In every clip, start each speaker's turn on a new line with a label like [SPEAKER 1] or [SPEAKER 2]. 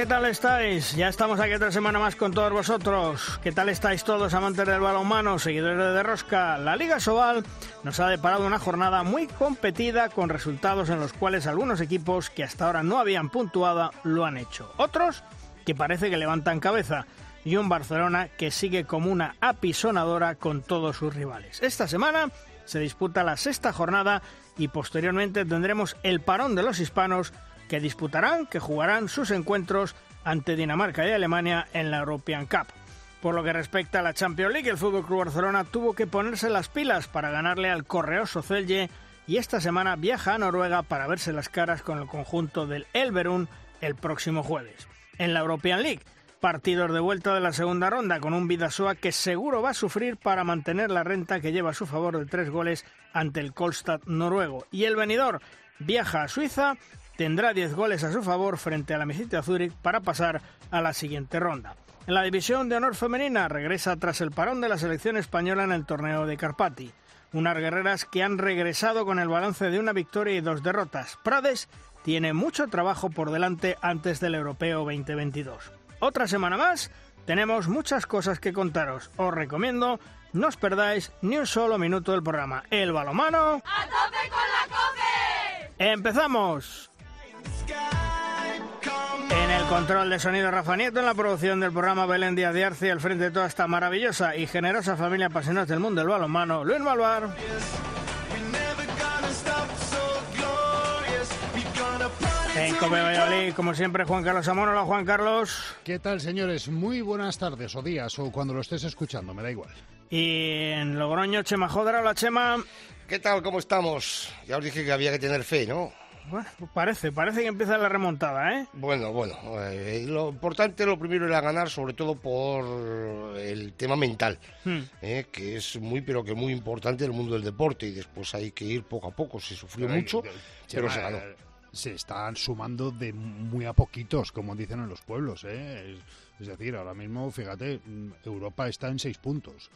[SPEAKER 1] ¿qué tal estáis? Ya estamos aquí otra semana más con todos vosotros. ¿Qué tal estáis todos, amantes del balonmano, seguidores de Derrosca? La Liga Sobal nos ha deparado una jornada muy competida con resultados en los cuales algunos equipos que hasta ahora no habían puntuado lo han hecho. Otros que parece que levantan cabeza y un Barcelona que sigue como una apisonadora con todos sus rivales. Esta semana se disputa la sexta jornada y posteriormente tendremos el parón de los hispanos que disputarán, que jugarán sus encuentros ante Dinamarca y Alemania en la European Cup. Por lo que respecta a la Champions League, el FC Barcelona tuvo que ponerse las pilas para ganarle al correoso Celje y esta semana viaja a Noruega para verse las caras con el conjunto del Elverun el próximo jueves. En la European League, partidos de vuelta de la segunda ronda con un Vidasoa que seguro va a sufrir para mantener la renta que lleva a su favor de tres goles ante el Kolstad noruego. Y el venidor viaja a Suiza tendrá 10 goles a su favor frente a la Mesita Zurich para pasar a la siguiente ronda. En la división de honor femenina regresa tras el parón de la selección española en el torneo de Carpati. Unas guerreras que han regresado con el balance de una victoria y dos derrotas. Prades tiene mucho trabajo por delante antes del Europeo 2022. Otra semana más, tenemos muchas cosas que contaros. Os recomiendo no os perdáis ni un solo minuto del programa. El balomano.
[SPEAKER 2] ¡A tope con la cope!
[SPEAKER 1] ¡Empezamos! En el control de sonido Rafa Nieto, en la producción del programa Belén Díaz de Arce, al frente de toda esta maravillosa y generosa familia apasionada del mundo del balonmano, Luis Malvar. En Cope Valladolid, como siempre, Juan Carlos Amón. Hola, Juan Carlos.
[SPEAKER 3] ¿Qué tal, señores? Muy buenas tardes o días o cuando lo estés escuchando, me da igual.
[SPEAKER 1] Y en Logroño, Chema Jodra. Hola, Chema.
[SPEAKER 4] ¿Qué tal? ¿Cómo estamos? Ya os dije que había que tener fe, ¿no?
[SPEAKER 1] Bueno, pues parece, parece que empieza la remontada, ¿eh?
[SPEAKER 4] Bueno, bueno, eh, lo importante, lo primero era ganar, sobre todo por el tema mental,
[SPEAKER 1] Hmm.
[SPEAKER 4] eh, que es muy, pero que muy importante en el mundo del deporte y después hay que ir poco a poco. Se sufrió mucho, pero se ganó.
[SPEAKER 3] eh, Se están sumando de muy a poquitos, como dicen en los pueblos. ¿eh? Es, es decir, ahora mismo, fíjate, mm, Europa está en seis puntos.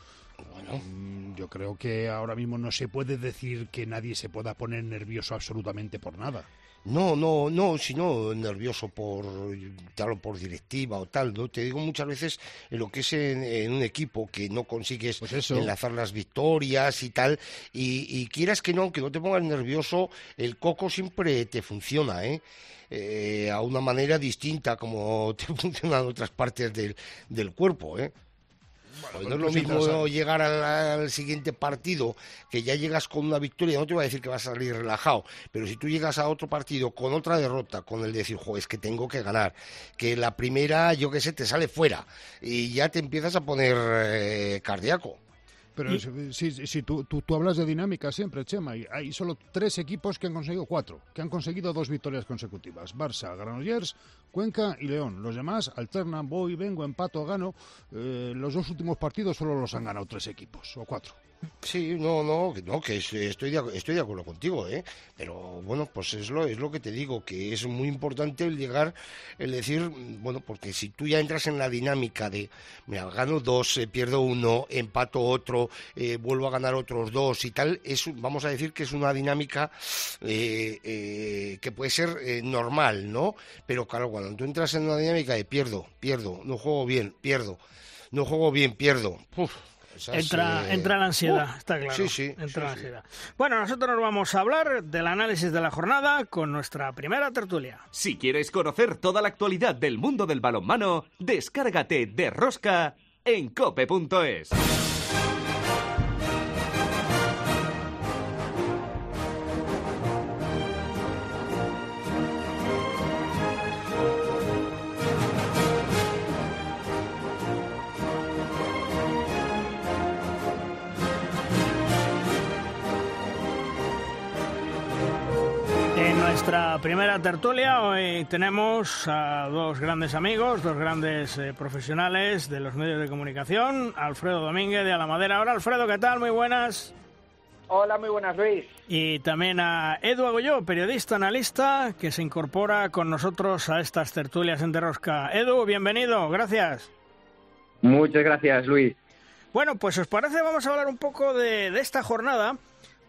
[SPEAKER 4] Bueno,
[SPEAKER 3] Mm, Yo creo que ahora mismo no se puede decir que nadie se pueda poner nervioso absolutamente por nada.
[SPEAKER 4] no, no, no, sino nervioso por tal o por directiva o tal, ¿no? Te digo muchas veces en lo que es en, en un equipo que no consigues
[SPEAKER 3] Pues eso.
[SPEAKER 4] enlazar las victorias y tal, y, y quieras que no, aunque no te pongas nervioso, el coco siempre te funciona, ¿eh? Eh, a una manera distinta como te funcionan otras partes del, del cuerpo, ¿eh? Pues no es lo mismo llegar al, al siguiente partido que ya llegas con una victoria, no te voy a decir que vas a salir relajado, pero si tú llegas a otro partido con otra derrota, con el decir, jo, es que tengo que ganar, que la primera, yo qué sé, te sale fuera y ya te empiezas a poner eh, cardíaco.
[SPEAKER 3] Pero
[SPEAKER 1] Y-
[SPEAKER 3] si, si- si tú, tú- tú hablas de dinámica siempre, Chema, y hay solo tres equipos que han conseguido cuatro, que han conseguido dos victorias consecutivas. Barça, Granollers, Cuenca y León. Los demás alternan, voy, vengo, empato, gano. Eh, los dos últimos partidos solo los han ganado tres equipos, o cuatro.
[SPEAKER 4] Sí, no, no, no, que es- estoy de, estoy de acuerdo contigo, ¿eh? Pero bueno, pues es lo, es lo que te digo, que es muy importante el llegar, el decir, bueno, porque si tú ya entras en la dinámica de, mira, gano dos, eh, pierdo uno, empato otro, eh, vuelvo a ganar otros dos y tal, es, vamos a decir que es una dinámica eh, eh, que puede ser normal, ¿no? Pero claro, cuando tú entras en una dinámica de pierdo, pierdo, no juego bien, pierdo, no juego bien, pierdo, uf, esas,
[SPEAKER 1] Entra,
[SPEAKER 4] eh,
[SPEAKER 1] entra la ansiedad,
[SPEAKER 4] uh,
[SPEAKER 1] está claro.
[SPEAKER 4] Sí, sí.
[SPEAKER 1] Entra
[SPEAKER 4] sí,
[SPEAKER 1] la
[SPEAKER 4] sí.
[SPEAKER 1] ansiedad. Bueno, nosotros nos vamos a hablar del análisis de la jornada con nuestra primera tertulia.
[SPEAKER 5] Si quieres conocer toda la actualidad del mundo del balonmano, descárgate de Rosca en cope.es.
[SPEAKER 1] nuestra primera tertulia hoy tenemos a dos grandes amigos, dos grandes eh, profesionales de los medios de comunicación, Alfredo Domínguez de Alamadera. Ahora, Alfredo, ¿qué tal? Muy buenas.
[SPEAKER 6] Hola, muy buenas, Luis.
[SPEAKER 1] Y también a Edu Agoyo, periodista, analista, que se incorpora con nosotros a estas tertulias en Derrosca. Edu, bienvenido, gracias.
[SPEAKER 7] Muchas gracias, Luis.
[SPEAKER 1] Bueno, pues os parece, vamos a hablar un poco de, de esta jornada.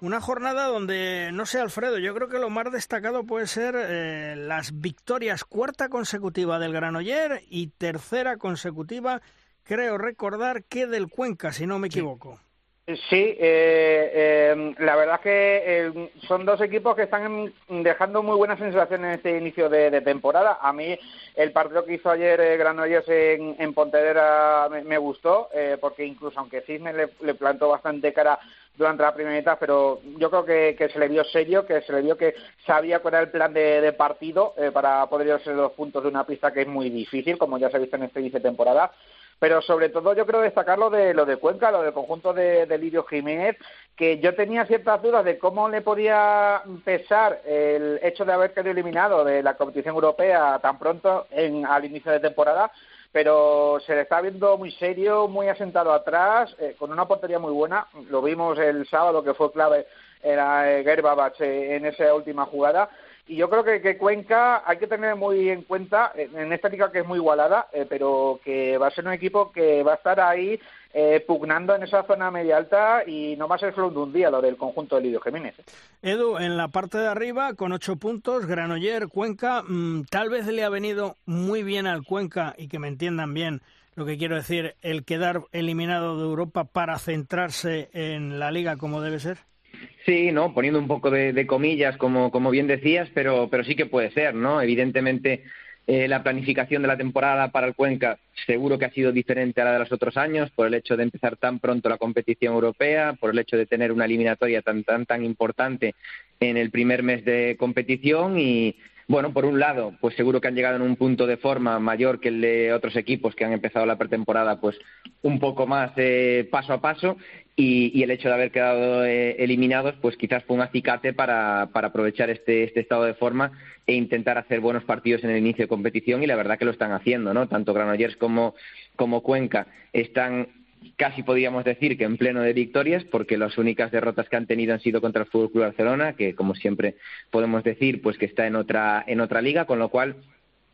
[SPEAKER 1] Una jornada donde, no sé, Alfredo, yo creo que lo más destacado puede ser eh, las victorias cuarta consecutiva del Granoller y tercera consecutiva, creo recordar, que del Cuenca, si no me equivoco.
[SPEAKER 6] Sí, eh, eh, la verdad es que eh, son dos equipos que están dejando muy buenas sensaciones en este inicio de, temporada. A mí el partido que hizo ayer eh, Granollers en, en Pontevedra me, gustó, eh, porque incluso aunque Cisne le, plantó bastante cara durante la primera mitad, pero yo creo que, que, se le vio serio, que se le vio que sabía cuál era el plan de, de partido eh, para poder llevarse los puntos de una pista que es muy difícil, como ya se ha visto en este inicio de temporada pero sobre todo yo creo destacar lo de lo de Cuenca, lo del conjunto de, de Lidio Jiménez, que yo tenía ciertas dudas de cómo le podía pesar el hecho de haber quedado eliminado de la competición europea tan pronto en, al inicio de temporada, pero se le está viendo muy serio, muy asentado atrás, eh, con una portería muy buena. Lo vimos el sábado que fue clave era Gerbabach en esa última jugada y yo creo que, que, Cuenca hay que tener muy en cuenta en esta liga que es muy igualada, eh, pero que va a ser un equipo que va a estar ahí eh, pugnando en esa zona media alta y no va a ser solo de un día lo del conjunto de Lidio Jiménez.
[SPEAKER 1] Edu, en la parte de arriba con ocho puntos, Granoller, Cuenca, mmm, tal vez le ha venido muy bien al Cuenca y que me entiendan bien lo que quiero decir, el quedar eliminado de Europa para centrarse en la liga como debe ser.
[SPEAKER 7] Sí, ¿no? Poniendo un poco de, de comillas, como, como bien decías, pero, pero sí que puede ser, ¿no? Evidentemente, eh, la planificación de la temporada para el Cuenca seguro que ha sido diferente a la de los otros años por el hecho de empezar tan pronto la competición europea, por el hecho de tener una eliminatoria tan tan tan importante en el primer mes de competición y bueno, por un lado, pues seguro que han llegado en un punto de forma mayor que el de otros equipos que han empezado la pretemporada, pues un poco más eh, paso a paso y, y, el hecho de haber quedado eh, eliminados, pues quizás fue un acicate para, para aprovechar este, este, estado de forma e intentar hacer buenos partidos en el inicio de competición y la verdad que lo están haciendo, ¿no? Tanto Granollers como, como Cuenca están casi podríamos decir que en pleno de victorias, porque las únicas derrotas que han tenido han sido contra el Fútbol Club Barcelona, que como siempre podemos decir, pues que está en otra en otra liga, con lo cual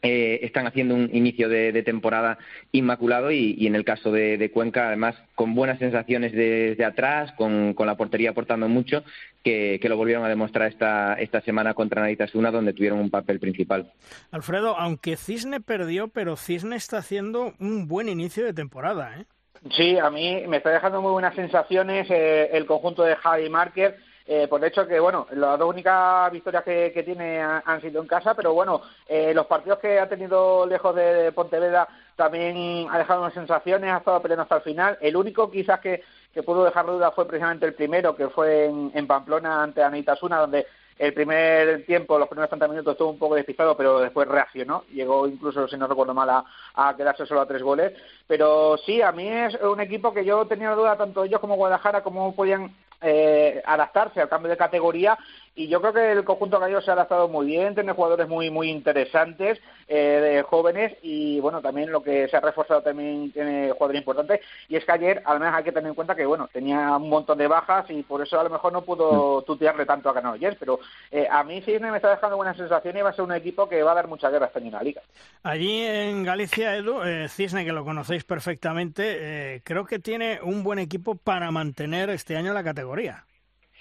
[SPEAKER 7] eh, están haciendo un inicio de, temporada inmaculado y, en el caso de, Cuenca, además, con buenas sensaciones desde de atrás, con, con, la portería aportando mucho, que, que, lo volvieron a demostrar esta, esta semana contra Naritasuna, donde tuvieron un papel principal.
[SPEAKER 1] Alfredo, aunque Cisne perdió, pero Cisne está haciendo un buen inicio de temporada, ¿eh?
[SPEAKER 6] Sí, a mí me está dejando muy buenas sensaciones eh, el conjunto de Javi Marker eh, por hecho que, bueno, las dos únicas victorias que, tiene han, sido en casa, pero bueno, eh, los partidos que ha tenido lejos de, de, Pontevedra también ha dejado unas sensaciones, ha estado peleando hasta el final. El único quizás que, que pudo dejar duda fue precisamente el primero, que fue en, Pamplona ante Anitasuna, donde el primer tiempo, los primeros 30 minutos estuvo un poco despistado, pero después reaccionó. Llegó incluso, si no recuerdo mal, a, a, quedarse solo a tres goles. Pero sí, a mí es un equipo que yo tenía duda, tanto ellos como Guadalajara, cómo podían eh, adaptarse al cambio de categoría y yo creo que el conjunto gallo se ha adaptado muy bien, tiene jugadores muy muy interesantes, eh, de jóvenes y bueno, también lo que se ha reforzado también tiene jugadores importantes y es que ayer al menos hay que tener en cuenta que bueno, tenía un montón de bajas y por eso a lo mejor no pudo tutearle tanto a Granollers, pero eh, a mí Cisne me está dejando buena sensación y va a ser un equipo que va a dar mucha guerra este año en la liga.
[SPEAKER 1] Allí en Galicia, Edu, eh, Cisne, que lo conocéis perfectamente, eh, creo que tiene un buen equipo para mantener este año la categoría.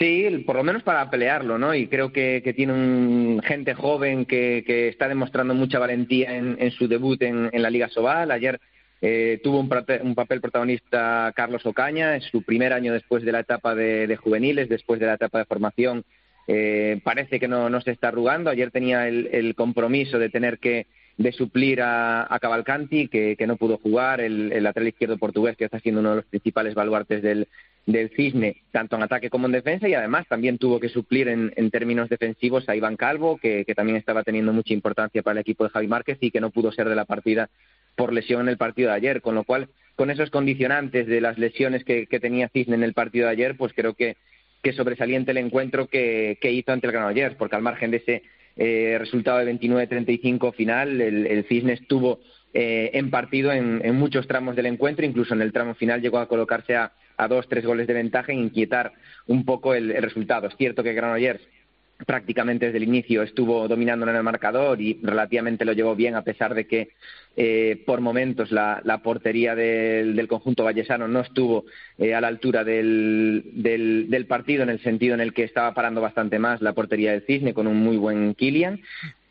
[SPEAKER 7] Sí, por lo menos para pelearlo, ¿no? Y creo que, que tiene un, gente joven que, que, está demostrando mucha valentía en, en su debut en, en, la Liga Sobal. Ayer eh, tuvo un, un, papel protagonista Carlos Ocaña, es su primer año después de la etapa de, de juveniles, después de la etapa de formación. Eh, parece que no, no, se está arrugando. Ayer tenía el, el compromiso de tener que de suplir a, Cavalcanti, que, que, no pudo jugar, el, el lateral izquierdo portugués, que está siendo uno de los principales baluartes del, del Cisne, tanto en ataque como en defensa, y además también tuvo que suplir en, términos defensivos a Iván Calvo, que, también estaba teniendo mucha importancia para el equipo de Javi Márquez y que no pudo ser de la partida por lesión en el partido de ayer, con lo cual, con esos condicionantes de las lesiones que, que tenía Cisne en el partido de ayer, pues creo que, que sobresaliente el encuentro que, que hizo ante el Granollers, porque al margen de ese eh, resultado de 29-35 final, el, el Cisne estuvo en partido en, muchos tramos del encuentro, incluso en el tramo final llegó a colocarse a, dos, tres goles de ventaja e inquietar un poco el, el resultado. Es cierto que Granollers prácticamente desde el inicio estuvo dominando en el marcador y relativamente lo llevó bien a pesar de que eh, por momentos la, portería del, conjunto vallesano no estuvo eh, a la altura del, del, partido en el sentido en el que estaba parando bastante más la portería del Cisne con un muy buen Kilian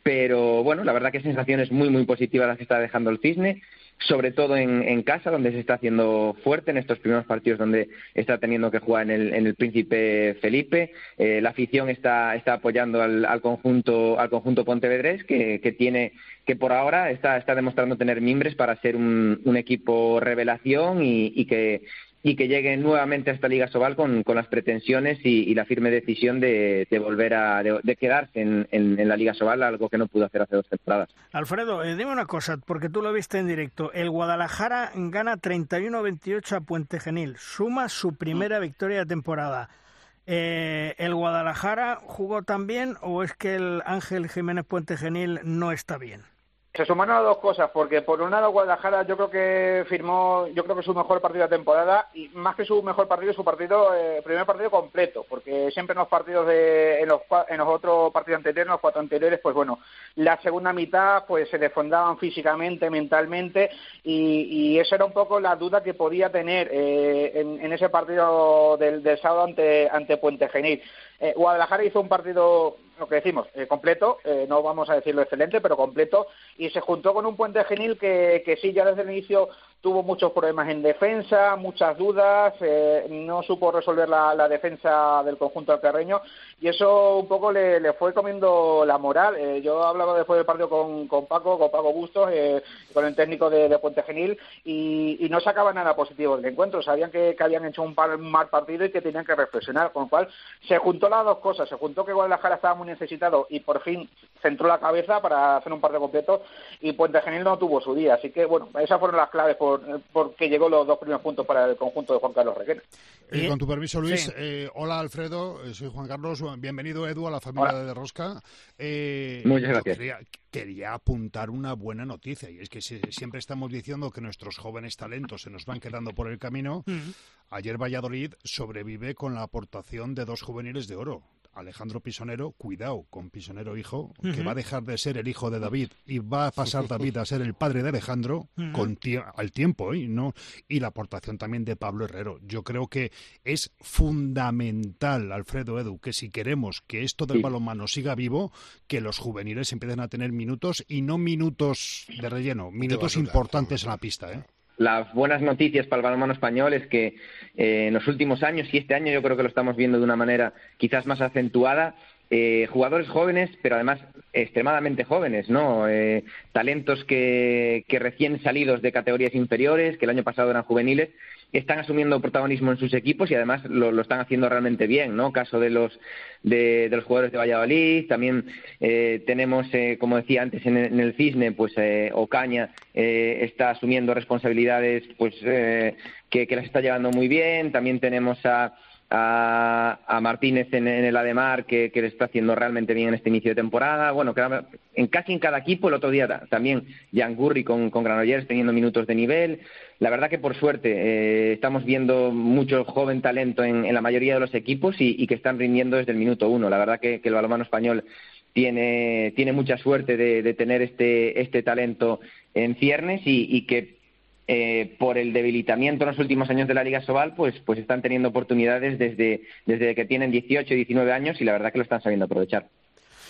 [SPEAKER 7] pero bueno la verdad que sensaciones muy muy positivas las que está dejando el Cisne sobre todo en, casa, donde se está haciendo fuerte en estos primeros partidos donde está teniendo que jugar en el, en el Príncipe Felipe. Eh, la afición está, está apoyando al, al, conjunto al conjunto Pontevedrés, que, que tiene que por ahora está, está demostrando tener mimbres para ser un, equipo revelación y que y que llegue nuevamente a esta Liga Sobal con, con las pretensiones y, la firme decisión de, volver a de, quedarse en, en, la Liga Sobal, algo que no pudo hacer hace dos temporadas.
[SPEAKER 1] Alfredo, eh, dime una cosa, porque tú lo viste en directo. El Guadalajara gana 31-28 a Puente Genil, suma su primera victoria de temporada. Eh, ¿El Guadalajara jugó tan bien o es que el Ángel Jiménez Puente Genil no está bien?
[SPEAKER 6] Se sumaron las dos cosas, porque por un lado Guadalajara yo creo que firmó, yo creo que su mejor partido de temporada, y más que su mejor partido, su partido, eh, primer partido completo, porque siempre en los partidos de, en los, en los otros partidos anteriores, en los cuatro anteriores, pues bueno, la segunda mitad pues se desfondaban físicamente, mentalmente, y, y esa era un poco la duda que podía tener eh, en, ese partido del, del sábado ante, ante Puente Genil. Eh, Guadalajara hizo un partido, lo que decimos, eh, completo, eh, no vamos a decirlo excelente, pero completo, y se juntó con un puente genil que, que sí, ya desde el inicio tuvo muchos problemas en defensa, muchas dudas, eh, no supo resolver la, defensa del conjunto alcarreño y eso un poco le, le fue comiendo la moral. Eh, yo hablaba después del partido con, con Paco, con Paco Bustos, eh, con el técnico de, Puente Genil y, no sacaba nada positivo del encuentro. Sabían que, que habían hecho un mal partido y que tenían que reflexionar, con lo cual se juntó las dos cosas. Se juntó que Guadalajara estaba muy necesitado y por fin centró la cabeza para hacer un partido completo y Puente Genil no tuvo su día. Así que, bueno, esas fueron las claves porque llegó los dos primeros puntos para el conjunto de Juan Carlos Requena.
[SPEAKER 3] Y con tu permiso, Luis, eh, hola Alfredo, eh, soy Juan Carlos, bienvenido Edu a la familia de Rosca.
[SPEAKER 7] Eh, Muchas gracias.
[SPEAKER 3] Quería, apuntar una buena noticia y es que siempre estamos diciendo que nuestros jóvenes talentos se nos van quedando por el camino. Mm. Ayer Valladolid sobrevive con la aportación de dos juveniles de oro. Alejandro Pisonero, cuidado con Pisonero hijo, que va a dejar de ser el hijo de David y va a pasar David a ser el padre de Alejandro con al tiempo, ¿eh? ¿no? Y la aportación también de Pablo Herrero. Yo creo que es fundamental, Alfredo Edu, que si queremos que esto del balonmano siga vivo, que los juveniles empiecen a tener minutos y no minutos de relleno, minutos importantes en la pista, ¿eh?
[SPEAKER 7] Las buenas noticias para el balonmano español es que eh, en los últimos años, y este año yo creo que lo estamos viendo de una manera quizás más acentuada, eh, jugadores jóvenes, pero además extremadamente jóvenes, ¿no? Eh, talentos que, que, recién salidos de categorías inferiores, que el año pasado eran juveniles, están asumiendo protagonismo en sus equipos y además lo, están haciendo realmente bien, ¿no? Caso de los de, los jugadores de Valladolid, también eh, tenemos, eh, como decía antes en el, Cisne, pues eh, Ocaña eh, está asumiendo responsabilidades, pues que, que las está llevando muy bien, también tenemos a a, a Martínez en, el Ademar, que, que, le está haciendo realmente bien en este inicio de temporada. Bueno, en casi en cada equipo, el otro día también Jan Gurri con, con Granollers teniendo minutos de nivel. La verdad que por suerte eh, estamos viendo mucho joven talento en, la mayoría de los equipos y, que están rindiendo desde el minuto uno. La verdad que, el balonmano español tiene, tiene mucha suerte de, tener este, este talento en ciernes y, que eh, por el debilitamiento en los últimos años de la Liga Sobal, pues, pues están teniendo oportunidades desde, desde que tienen 18 y 19 años y la verdad que lo están sabiendo aprovechar.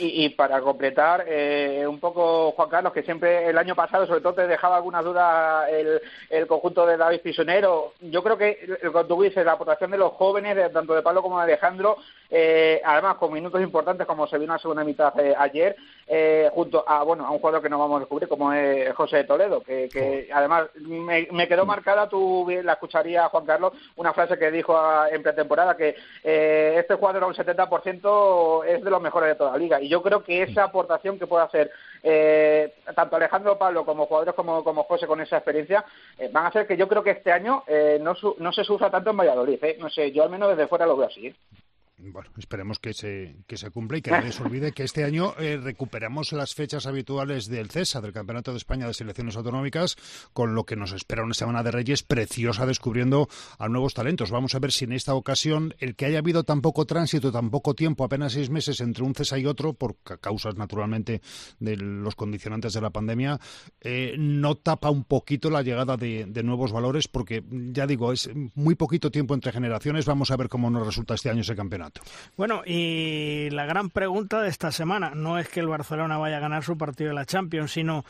[SPEAKER 6] Y, para completar eh, un poco, Juan Carlos, que siempre el año pasado, sobre todo, te dejaba algunas dudas el, el conjunto de David Pisonero. Yo creo que, cuando tú dices, la aportación de los jóvenes, tanto de Pablo como de Alejandro, eh, además con minutos importantes, como se vio en la segunda mitad eh, ayer, eh, junto a bueno a un jugador que no vamos a descubrir, como es José de Toledo, que, que además me, me, quedó marcada, tú la escucharía, Juan Carlos, una frase que dijo a, en pretemporada, que eh, este jugador, un 70%, es de los mejores de toda la liga. Y yo creo que esa aportación que puede hacer eh, tanto Alejandro Pablo como jugadores como, como José con esa experiencia eh, van a hacer que yo creo que este año eh, no, su, no se sufra tanto en Valladolid. ¿eh? No sé, yo al menos desde fuera lo veo así.
[SPEAKER 3] Bueno, esperemos que se, que se cumpla y que nadie se olvide que este año eh, recuperamos las fechas habituales del CESA, del Campeonato de España de Selecciones Autonómicas, con lo que nos espera una semana de Reyes preciosa descubriendo a nuevos talentos. Vamos a ver si en esta ocasión el que haya habido tan poco tránsito, tan poco tiempo, apenas seis meses entre un CESA y otro, por causas naturalmente de los condicionantes de la pandemia, eh, no tapa un poquito la llegada de nuevos valores, porque ya digo, es muy poquito tiempo entre generaciones. Vamos a ver cómo nos resulta este año ese campeonato.
[SPEAKER 1] Bueno, y la gran pregunta de esta semana no es que el Barcelona vaya a ganar su partido de la Champions, sino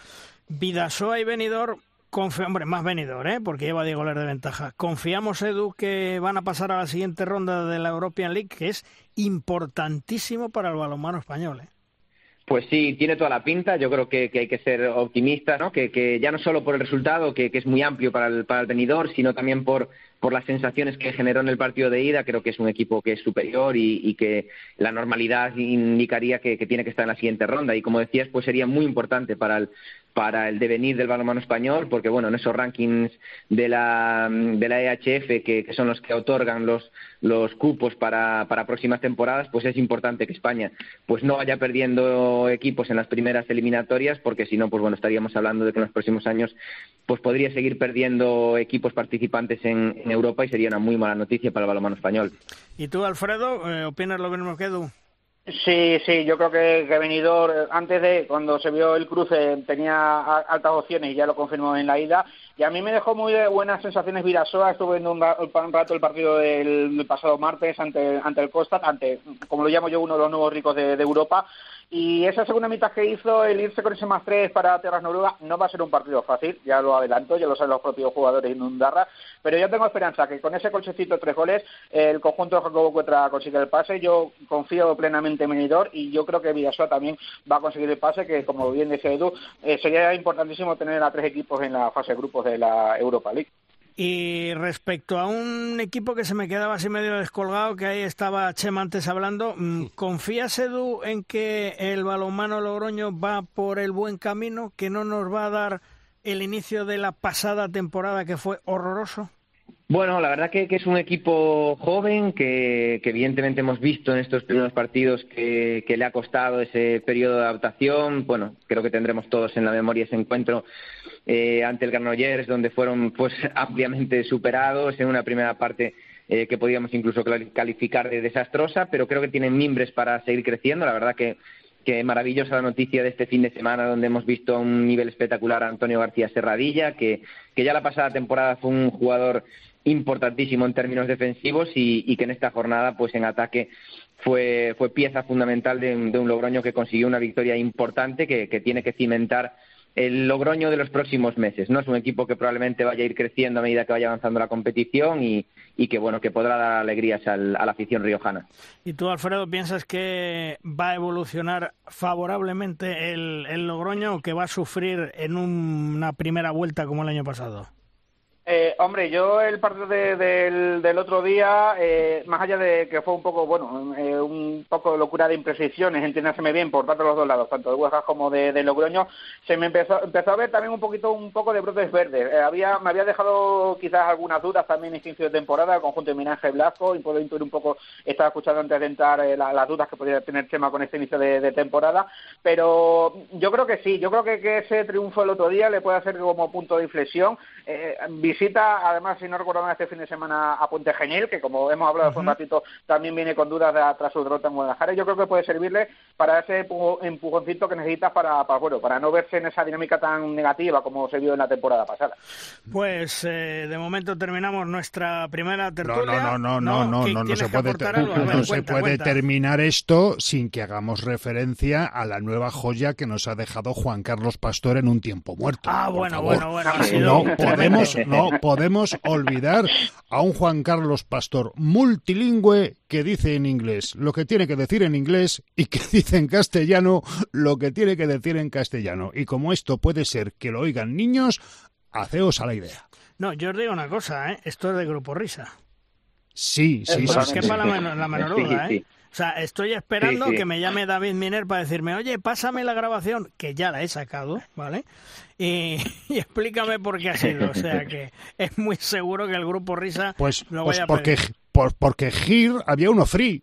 [SPEAKER 1] Vidasoa y Benidorm hombre, más venidor, ¿eh? porque lleva Diego goles de ventaja. Confiamos, Edu, que van a pasar a la siguiente ronda de la European League, que es importantísimo para el balonmano español. ¿eh?
[SPEAKER 7] Pues sí, tiene toda la pinta. Yo creo que, hay que ser optimista, ¿no? Que, ya no solo por el resultado, que, es muy amplio para el, para el venidor, sino también por, por las sensaciones que generó en el partido de ida, creo que es un equipo que es superior y, que la normalidad indicaría que, tiene que estar en la siguiente ronda. Y como decías, pues sería muy importante para el, para el devenir del balonmano español, porque bueno, en esos rankings de la, de la EHF, que, son los que otorgan los, los cupos para, para próximas temporadas, pues es importante que España pues no vaya perdiendo equipos en las primeras eliminatorias, porque si no, pues bueno, estaríamos hablando de que en los próximos años pues podría seguir perdiendo equipos participantes en Europa y sería una muy mala noticia para el balonmano español.
[SPEAKER 1] ¿Y tú, Alfredo, eh, opinas lo mismo que Edu?
[SPEAKER 6] Sí, sí, yo creo que, que Benidorm, eh, antes de, cuando se vio el cruce, tenía altas opciones y ya lo confirmó en la ida. Y a mí me dejó muy buenas sensaciones Virasoa. Estuve viendo un, rato el partido del, pasado martes ante, ante el Costa, ante, como lo llamo yo, uno de los nuevos ricos de Europa. Y esa segunda mitad que hizo, el irse con ese más tres para Terras Noruega, no va a ser un partido fácil, ya lo adelanto, ya lo saben los propios jugadores de Undarra, pero yo tengo esperanza que con ese colchecito tres goles, el conjunto de Jacobo Cuetra consigue el pase, yo confío plenamente en Benidorm y yo creo que Villasoa también va a conseguir el pase, que como bien decía Edu, eh, sería importantísimo tener a tres equipos en la fase de grupos de la Europa League.
[SPEAKER 1] Y respecto a un equipo que se me quedaba así medio descolgado, que ahí estaba Chema antes hablando, mm, ¿confías, Edu, en que el balonmano Logroño va por el buen camino, que no nos va a dar el inicio de la pasada temporada que fue horroroso?
[SPEAKER 7] Bueno, la verdad que, es un equipo joven que, evidentemente hemos visto en estos primeros partidos que, le ha costado ese periodo de adaptación. Bueno, creo que tendremos todos en la memoria ese encuentro eh, ante el Granollers, donde fueron pues ampliamente superados en una primera parte eh, que podíamos incluso calificar de desastrosa, pero creo que tienen mimbres para seguir creciendo. La verdad que que maravillosa la noticia de este fin de semana donde hemos visto a un nivel espectacular a Antonio García Serradilla, que, que ya la pasada temporada fue un jugador importantísimo en términos defensivos y, que en esta jornada, pues en ataque, fue, fue pieza fundamental de, un Logroño que consiguió una victoria importante que, tiene que cimentar el Logroño de los próximos meses. No es un equipo que probablemente vaya a ir creciendo a medida que vaya avanzando la competición y, que bueno que podrá dar alegrías a la afición riojana.
[SPEAKER 1] ¿Y tú, Alfredo, piensas que va a evolucionar favorablemente el, el Logroño o que va a sufrir en una primera vuelta como el año pasado?
[SPEAKER 6] Eh, hombre, yo el partido del, del, otro día, eh, más allá de que fue un poco, bueno, eh, un poco de locura de imprecisiones, entiéndaseme bien, por parte de los dos lados, tanto de Huesca como de, Logroño, se me empezó, empezó a ver también un poquito un poco de brotes verdes. había, me había dejado quizás algunas dudas también en inicio de temporada, el conjunto de Minaje Blasco, y puedo intuir un poco, estaba escuchando antes de entrar las dudas que podría tener Chema con este inicio de, temporada, pero yo creo que sí, yo creo que, que ese triunfo el otro día le puede hacer como punto de inflexión visita, además, si no recuerdo mal, este fin de semana a Puente Genil, que como hemos hablado hace un ratito, también viene con dudas de, tras su derrota en Guadalajara. Yo creo que puede servirle para ese empujoncito que necesitas para, para, bueno, para no verse en esa dinámica tan negativa como se vio en la temporada pasada.
[SPEAKER 1] Pues eh, de momento terminamos nuestra primera tertulia.
[SPEAKER 3] No, no, no, no, no, no, se puede, no se puede terminar esto sin que hagamos referencia a la nueva joya que nos ha dejado Juan Carlos Pastor en un tiempo muerto.
[SPEAKER 1] Ah, bueno, bueno, bueno,
[SPEAKER 3] No podemos, no podemos olvidar a un Juan Carlos Pastor multilingüe que dice en inglés lo que tiene que decir en inglés y que dice en castellano lo que tiene que decir en castellano. Y como esto puede ser que lo oigan niños, haceos a la idea.
[SPEAKER 1] No, yo os digo una cosa, ¿eh? esto es de Grupo Risa.
[SPEAKER 3] Sí, sí, sí.
[SPEAKER 1] Es que para la, la menor duda, ¿eh? O sea, estoy esperando que me llame David Miner para decirme, oye, pásame la grabación, que ya la he sacado, ¿vale? Y, explícame por qué ha sido. O sea, que es muy seguro que el grupo Risa
[SPEAKER 3] pues,
[SPEAKER 1] lo
[SPEAKER 3] pues
[SPEAKER 1] vaya
[SPEAKER 3] porque,
[SPEAKER 1] a
[SPEAKER 3] porque Gir había uno free.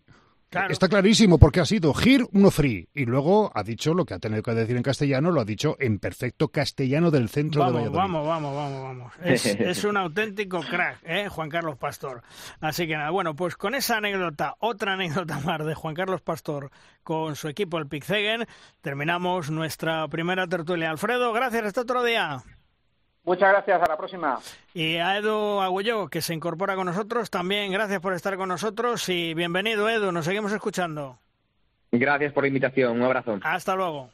[SPEAKER 3] Está clarísimo porque ha sido Gir uno free y luego ha dicho lo que ha tenido que decir en castellano, lo ha dicho en perfecto castellano del centro
[SPEAKER 1] vamos,
[SPEAKER 3] de Valladolid.
[SPEAKER 1] Vamos, vamos, vamos, vamos. Es, es un auténtico crack, ¿eh? Juan Carlos Pastor. Así que nada, bueno, pues con esa anécdota, otra anécdota más de Juan Carlos Pastor con su equipo el Pixegen, terminamos nuestra primera tertulia. Alfredo, gracias, hasta otro día.
[SPEAKER 6] Muchas gracias, a la próxima.
[SPEAKER 1] Y a Edu Agullo, que se incorpora con nosotros, también gracias por estar con nosotros y bienvenido, Edu, nos seguimos escuchando.
[SPEAKER 7] Gracias por la invitación, un abrazo.
[SPEAKER 1] Hasta luego.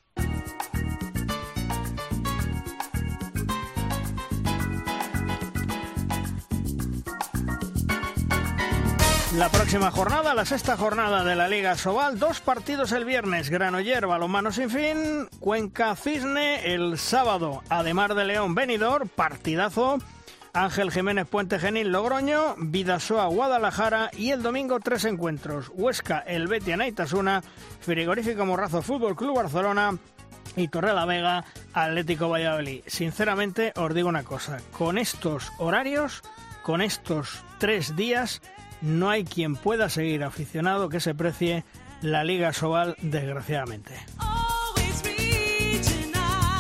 [SPEAKER 1] La próxima jornada, la sexta jornada de la Liga Sobal, dos partidos el viernes, Granoller, Balomano sin fin, Cuenca Cisne el sábado, Ademar de León, Benidor, partidazo, Ángel Jiménez Puente Genil Logroño, Vidasoa Guadalajara. Y el domingo tres encuentros, Huesca, El Betia Naitasuna, Frigorífico Morrazo Fútbol Club Barcelona. Y Torre Vega Atlético Valladolid. Sinceramente os digo una cosa, con estos horarios, con estos tres días, no hay quien pueda seguir aficionado que se precie la Liga Sobal, desgraciadamente.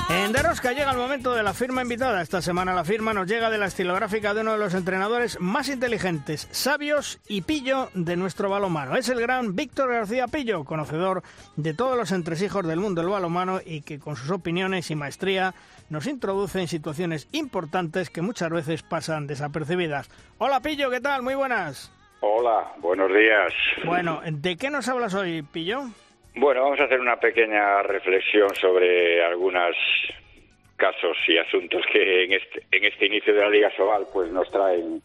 [SPEAKER 1] En Derosca llega el momento de la firma invitada. Esta semana la firma nos llega de la estilográfica de uno de los entrenadores más inteligentes, sabios y pillo de nuestro balonmano. Es el gran Víctor García Pillo, conocedor de todos los entresijos del mundo del balonmano y que con sus opiniones y maestría nos introduce en situaciones importantes que muchas veces pasan desapercibidas. Hola Pillo, ¿qué tal? Muy buenas.
[SPEAKER 8] Hola, buenos días.
[SPEAKER 1] Bueno, ¿de qué nos hablas hoy, Pillo?
[SPEAKER 8] Bueno, vamos a hacer una pequeña reflexión sobre algunos casos y asuntos que en este, en este inicio de la Liga Sobal pues nos traen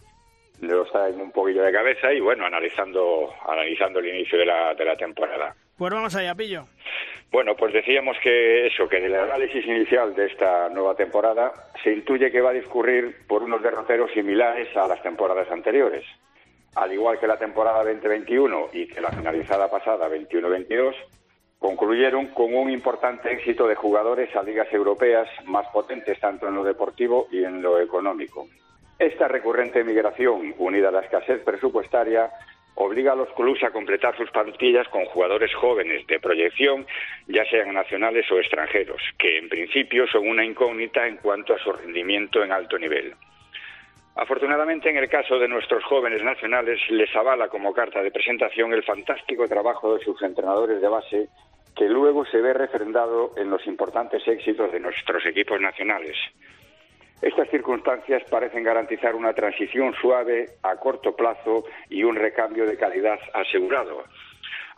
[SPEAKER 8] nos traen un poquillo de cabeza y bueno, analizando analizando el inicio de la, de la temporada.
[SPEAKER 1] Pues vamos allá, Pillo.
[SPEAKER 8] Bueno, pues decíamos que eso, que del análisis inicial de esta nueva temporada se intuye que va a discurrir por unos derroteros similares a las temporadas anteriores al igual que la temporada 2021 y que la finalizada pasada 21-22, concluyeron con un importante éxito de jugadores a ligas europeas más potentes tanto en lo deportivo y en lo económico. Esta recurrente migración, unida a la escasez presupuestaria, obliga a los clubes a completar sus plantillas con jugadores jóvenes de proyección, ya sean nacionales o extranjeros, que en principio son una incógnita en cuanto a su rendimiento en alto nivel. Afortunadamente, en el caso de nuestros jóvenes nacionales, les avala como carta de presentación el fantástico trabajo de sus entrenadores de base, que luego se ve refrendado en los importantes éxitos de nuestros equipos nacionales. Estas circunstancias parecen garantizar una transición suave a corto plazo y un recambio de calidad asegurado.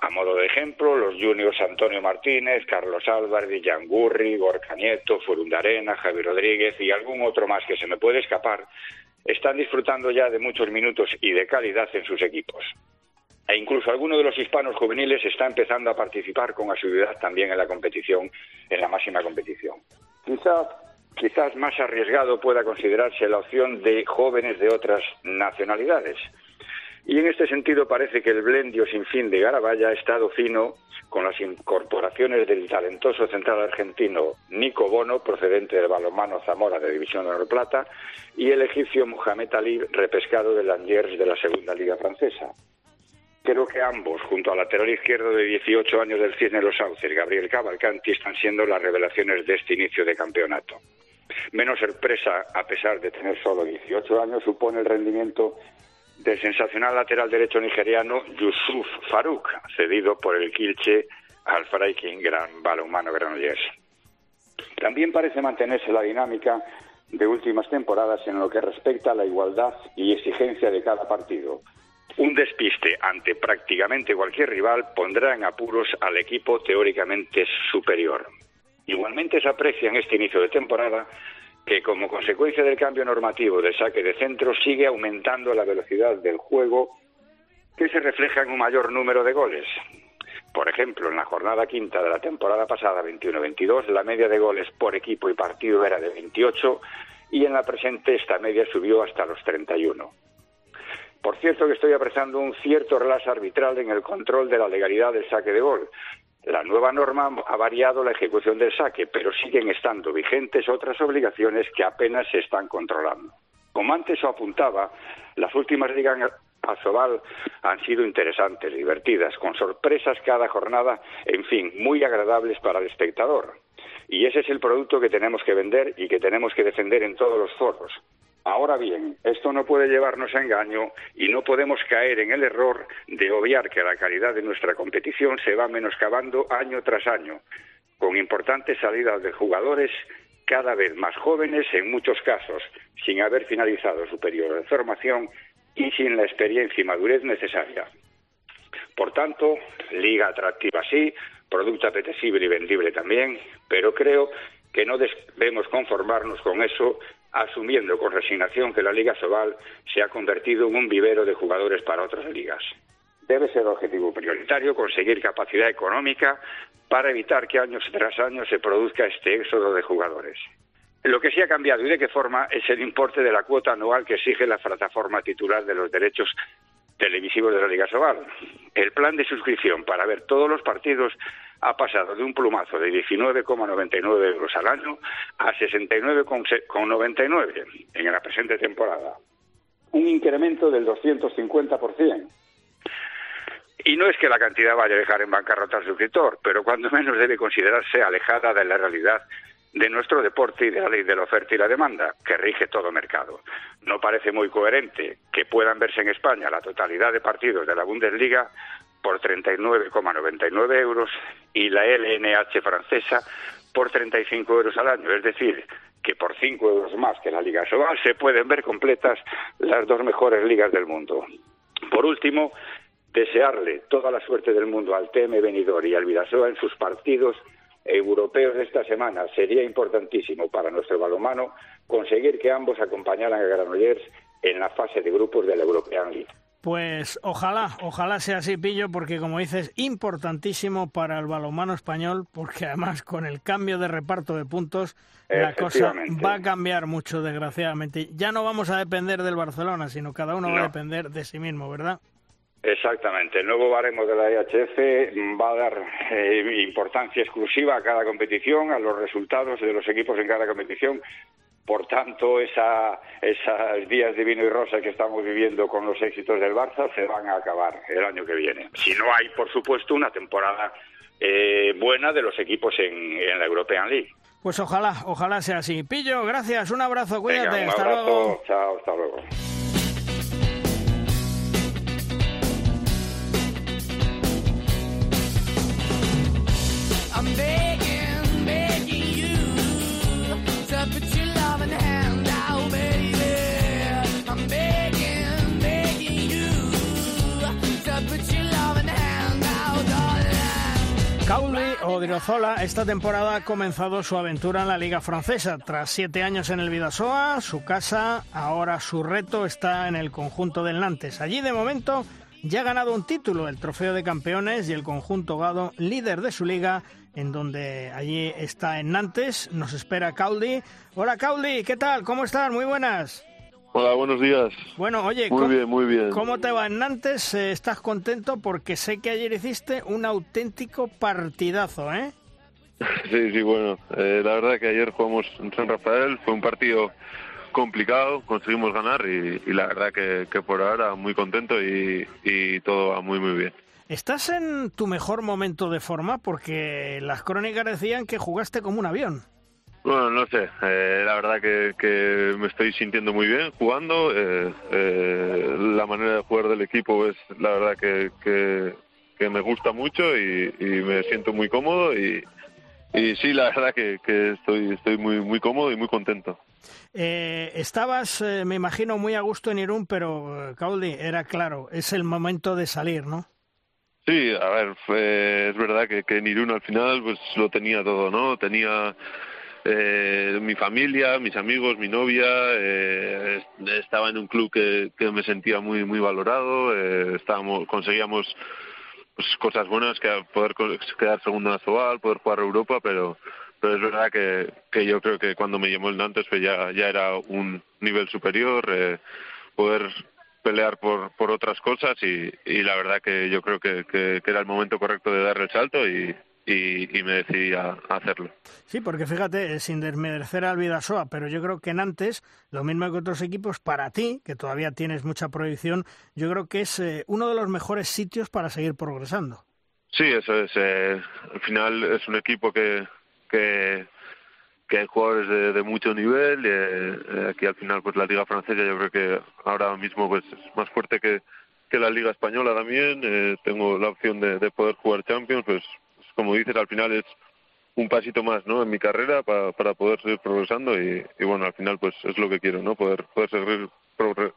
[SPEAKER 8] A modo de ejemplo, los juniors Antonio Martínez, Carlos Álvarez, Villangurri, Gorka Nieto, Furundarena, Javi Rodríguez y algún otro más que se me puede escapar están disfrutando ya de muchos minutos y de calidad en sus equipos. E incluso alguno de los hispanos juveniles está empezando a participar con asiduidad también en la competición, en la máxima competición. Quizás, quizás más arriesgado pueda considerarse la opción de jóvenes de otras nacionalidades. Y en este sentido parece que el blendio sin fin de Garabaya ha estado fino con las incorporaciones del talentoso central argentino Nico Bono, procedente del balonmano Zamora de División de Honor Plata, y el egipcio Mohamed Ali, repescado del Angers de la Segunda Liga Francesa. Creo que ambos, junto al lateral izquierdo de 18 años del Cisne Los Sauces, Gabriel Cavalcanti, están siendo las revelaciones de este inicio de campeonato. Menos sorpresa, a pesar de tener solo 18 años, supone el rendimiento del sensacional lateral derecho nigeriano Yusuf Farouk, cedido por el Kilche al Freiking Gran Balonmano Granollers. También parece mantenerse la dinámica de últimas temporadas en lo que respecta a la igualdad y exigencia de cada partido. Un despiste ante prácticamente cualquier rival pondrá en apuros al equipo teóricamente superior. Igualmente se aprecia en este inicio de temporada que como consecuencia del cambio normativo del saque de centro sigue aumentando la velocidad del juego que se refleja en un mayor número de goles. Por ejemplo, en la jornada quinta de la temporada pasada 21-22 la media de goles por equipo y partido era de 28 y en la presente esta media subió hasta los 31. Por cierto que estoy apreciando un cierto relax arbitral en el control de la legalidad del saque de gol, la nueva norma ha variado la ejecución del saque, pero siguen estando vigentes otras obligaciones que apenas se están controlando. Como antes apuntaba, las últimas ligas, Asobal han sido interesantes, divertidas, con sorpresas cada jornada, en fin, muy agradables para el espectador. Y ese es el producto que tenemos que vender y que tenemos que defender en todos los foros. Ahora bien, esto no puede llevarnos a engaño y no podemos caer en el error de obviar que la calidad de nuestra competición se va menoscabando año tras año, con importantes salidas de jugadores cada vez más jóvenes en muchos casos, sin haber finalizado su periodo de formación y sin la experiencia y madurez necesaria. Por tanto, liga atractiva sí, producto apetecible y vendible también, pero creo que no debemos conformarnos con eso, asumiendo con resignación que la Liga Sobal se ha convertido en un vivero de jugadores para otras ligas. Debe ser objetivo prioritario conseguir capacidad económica para evitar que años tras año se produzca este éxodo de jugadores. Lo que sí ha cambiado y de qué forma es el importe de la cuota anual que exige la plataforma titular de los derechos televisivos de la Liga Sobal. El plan de suscripción para ver todos los partidos ha pasado de un plumazo de 19,99 euros al año a 69,99 en la presente temporada. Un incremento del 250%. Y no es que la cantidad vaya a dejar en bancarrota al suscriptor, pero cuando menos debe considerarse alejada de la realidad de nuestro deporte y de la ley de la oferta y la demanda, que rige todo mercado. No parece muy coherente que puedan verse en España la totalidad de partidos de la Bundesliga por 39,99 euros y la LNH francesa por 35 euros al año. Es decir, que por 5 euros más que la Liga Sobal se pueden ver completas las dos mejores ligas del mundo. Por último, desearle toda la suerte del mundo al TM Benidorm y al Vidasoa en sus partidos europeos de esta semana. Sería importantísimo para nuestro balonmano conseguir que ambos acompañaran a Granollers en la fase de grupos de la European League.
[SPEAKER 1] Pues ojalá, ojalá sea así, Pillo, porque como dices, importantísimo para el balonmano español, porque además con el cambio de reparto de puntos, la cosa va a cambiar mucho, desgraciadamente. Ya no vamos a depender del Barcelona, sino cada uno va a depender de sí mismo, ¿verdad?
[SPEAKER 8] Exactamente. El nuevo baremo de la IHF va a dar eh, importancia exclusiva a cada competición, a los resultados de los equipos en cada competición. Por tanto, esa, esas días de vino y rosa que estamos viviendo con los éxitos del Barça se van a acabar el año que viene. Si no hay, por supuesto, una temporada eh, buena de los equipos en, la European League.
[SPEAKER 1] Pues ojalá, ojalá sea así. Pillo, gracias, un abrazo, cuídate,
[SPEAKER 8] un
[SPEAKER 1] hasta luego.
[SPEAKER 8] Chao, hasta luego.
[SPEAKER 1] Cauli Odriozola esta temporada ha comenzado su aventura en la Liga Francesa. Tras siete años en el Vidasoa, su casa, ahora su reto está en el conjunto del Nantes. Allí de momento ya ha ganado un título, el Trofeo de Campeones y el conjunto Gado, líder de su liga, en donde allí está en Nantes. Nos espera Cauli. Hola Cauli, ¿qué tal? ¿Cómo estás? Muy buenas.
[SPEAKER 9] Hola, buenos días.
[SPEAKER 1] Bueno, oye,
[SPEAKER 9] muy bien, muy bien.
[SPEAKER 1] ¿Cómo te va en Nantes? Eh, ¿Estás contento? Porque sé que ayer hiciste un auténtico partidazo, ¿eh?
[SPEAKER 9] Sí, sí, bueno. Eh, la verdad que ayer jugamos en San Rafael, fue un partido complicado, conseguimos ganar y, la verdad que, por ahora muy contento y, y todo va muy, muy bien.
[SPEAKER 1] ¿Estás en tu mejor momento de forma? Porque las crónicas decían que jugaste como un avión.
[SPEAKER 9] Bueno, no sé, eh, la verdad que, me estoy sintiendo muy bien jugando. Eh, eh, la manera de jugar del equipo es la verdad que, que, me gusta mucho y, me siento muy cómodo y, y sí, la verdad que, estoy, estoy muy, muy cómodo y muy contento.
[SPEAKER 1] estabas, me imagino, muy a gusto en Irún, pero Caudi, era claro, es el momento de salir, ¿no?
[SPEAKER 9] Sí, a ver, es verdad que, que en Irún al final pues lo tenía todo, ¿no? Tenía eh, mi familia, mis amigos, mi novia, eh, estaba en un club que, que, me sentía muy muy valorado, eh, estábamos, conseguíamos pues, cosas buenas que poder quedar segundo nacional, poder jugar a Europa, pero pero es verdad que, que yo creo que cuando me llamó el Nantes pues ya, ya era un nivel superior, eh, poder pelear por, por otras cosas y, y la verdad que yo creo que, que, era el momento correcto de dar el salto y, y, me decidí a, hacerlo.
[SPEAKER 1] Sí, porque fíjate, eh, sin desmerecer al Vidasoa, pero yo creo que Nantes, lo mismo que otros equipos, para ti, que todavía tienes mucha proyección, yo creo que es eh, uno de los mejores sitios para seguir progresando.
[SPEAKER 9] Sí, eso es. Eh, al final es un equipo que, que, que hay jugadores de, mucho nivel. Eh, aquí al final, pues la Liga Francesa yo creo que ahora mismo pues es más fuerte que, que la Liga Española también. Eh, tengo la opción de, de poder jugar Champions, pues como dices, al final es un pasito más ¿no? en mi carrera para, para poder seguir progresando y, y, bueno, al final pues es lo que quiero, ¿no? poder, poder seguir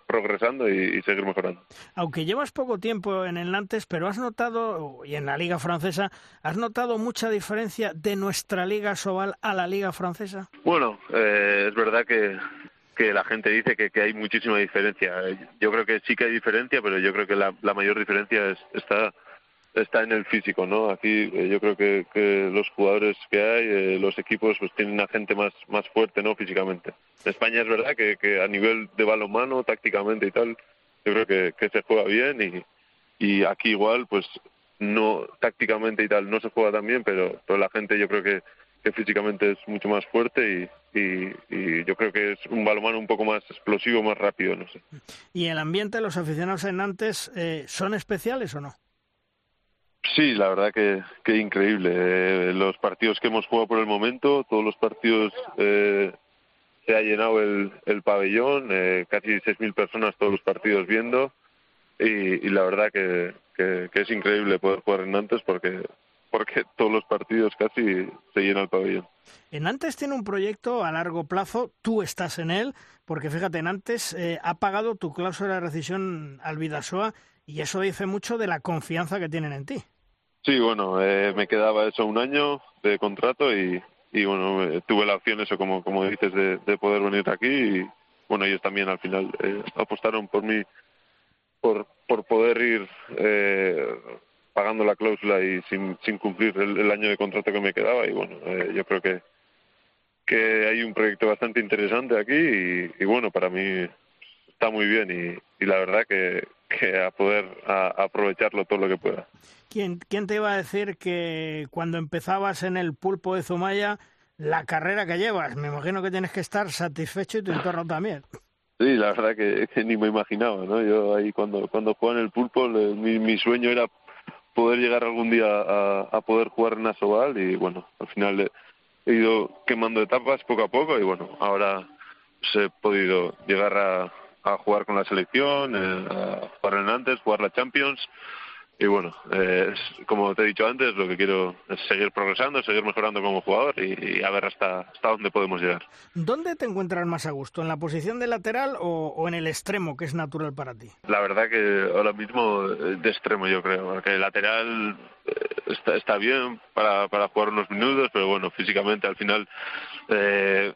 [SPEAKER 9] progresando y, seguir mejorando.
[SPEAKER 1] Aunque llevas poco tiempo en el Nantes, pero has notado, y en la liga francesa, ¿has notado mucha diferencia de nuestra liga Sobal a la liga francesa?
[SPEAKER 9] Bueno, eh, es verdad que, que la gente dice que, que, hay muchísima diferencia. Yo creo que sí que hay diferencia, pero yo creo que la, la mayor diferencia es, está está en el físico, ¿no? Aquí eh, yo creo que, que, los jugadores que hay, eh, los equipos, pues tienen a gente más, más fuerte, ¿no? Físicamente. En España es verdad que, que a nivel de balonmano, tácticamente y tal, yo creo que, que se juega bien y, y aquí igual, pues no tácticamente y tal no se juega tan bien, pero, pero la gente yo creo que, que físicamente es mucho más fuerte y, y, y, yo creo que es un balonmano un poco más explosivo, más rápido, no sé.
[SPEAKER 1] ¿Y el ambiente, los aficionados en Nantes, eh, son especiales o no?
[SPEAKER 9] Sí, la verdad que, increíble. Eh, los partidos que hemos jugado por el momento, todos los partidos eh, se ha llenado el, el pabellón, eh, casi 6.000 personas todos los partidos viendo y, la verdad que, que, que, es increíble poder jugar en Nantes porque, porque todos los partidos casi se llena el pabellón.
[SPEAKER 1] En Nantes tiene un proyecto a largo plazo, tú estás en él, porque fíjate, Nantes eh, ha pagado tu cláusula de rescisión al Vidasoa y eso dice mucho de la confianza que tienen en ti.
[SPEAKER 9] Sí, bueno, eh, me quedaba eso un año de contrato y, y bueno, eh, tuve la opción, eso como, como dices, de, de poder venir aquí y bueno, ellos también al final eh, apostaron por mí, por, por poder ir eh, pagando la cláusula y sin, sin cumplir el, el año de contrato que me quedaba y bueno, eh, yo creo que que hay un proyecto bastante interesante aquí y, bueno, para mí está muy bien y, y la verdad que, que a poder a, a aprovecharlo todo lo que pueda.
[SPEAKER 1] ¿Quién, ¿Quién te iba a decir que cuando empezabas en el pulpo de Zumaya, la carrera que llevas, me imagino que tienes que estar satisfecho y tu entorno también?
[SPEAKER 9] Sí, la verdad que, que ni me imaginaba, ¿no? Yo ahí cuando cuando jugaba en el pulpo, le, mi, mi sueño era poder llegar algún día a, a poder jugar en Asobal y bueno, al final he, ido quemando etapas poco a poco y bueno, ahora pues, he podido llegar a, a jugar con la selección, eh, a jugar en antes, jugar la Champions y bueno, eh, como te he dicho antes, lo que quiero es seguir progresando, seguir mejorando como jugador y, y, a ver hasta, hasta dónde podemos llegar.
[SPEAKER 1] ¿Dónde te encuentras más a gusto? ¿En la posición de lateral o, o en el extremo, que es natural para ti?
[SPEAKER 9] La verdad que ahora mismo de extremo yo creo, porque el lateral eh, está, está bien para, para jugar unos minutos, pero bueno, físicamente al final... Eh,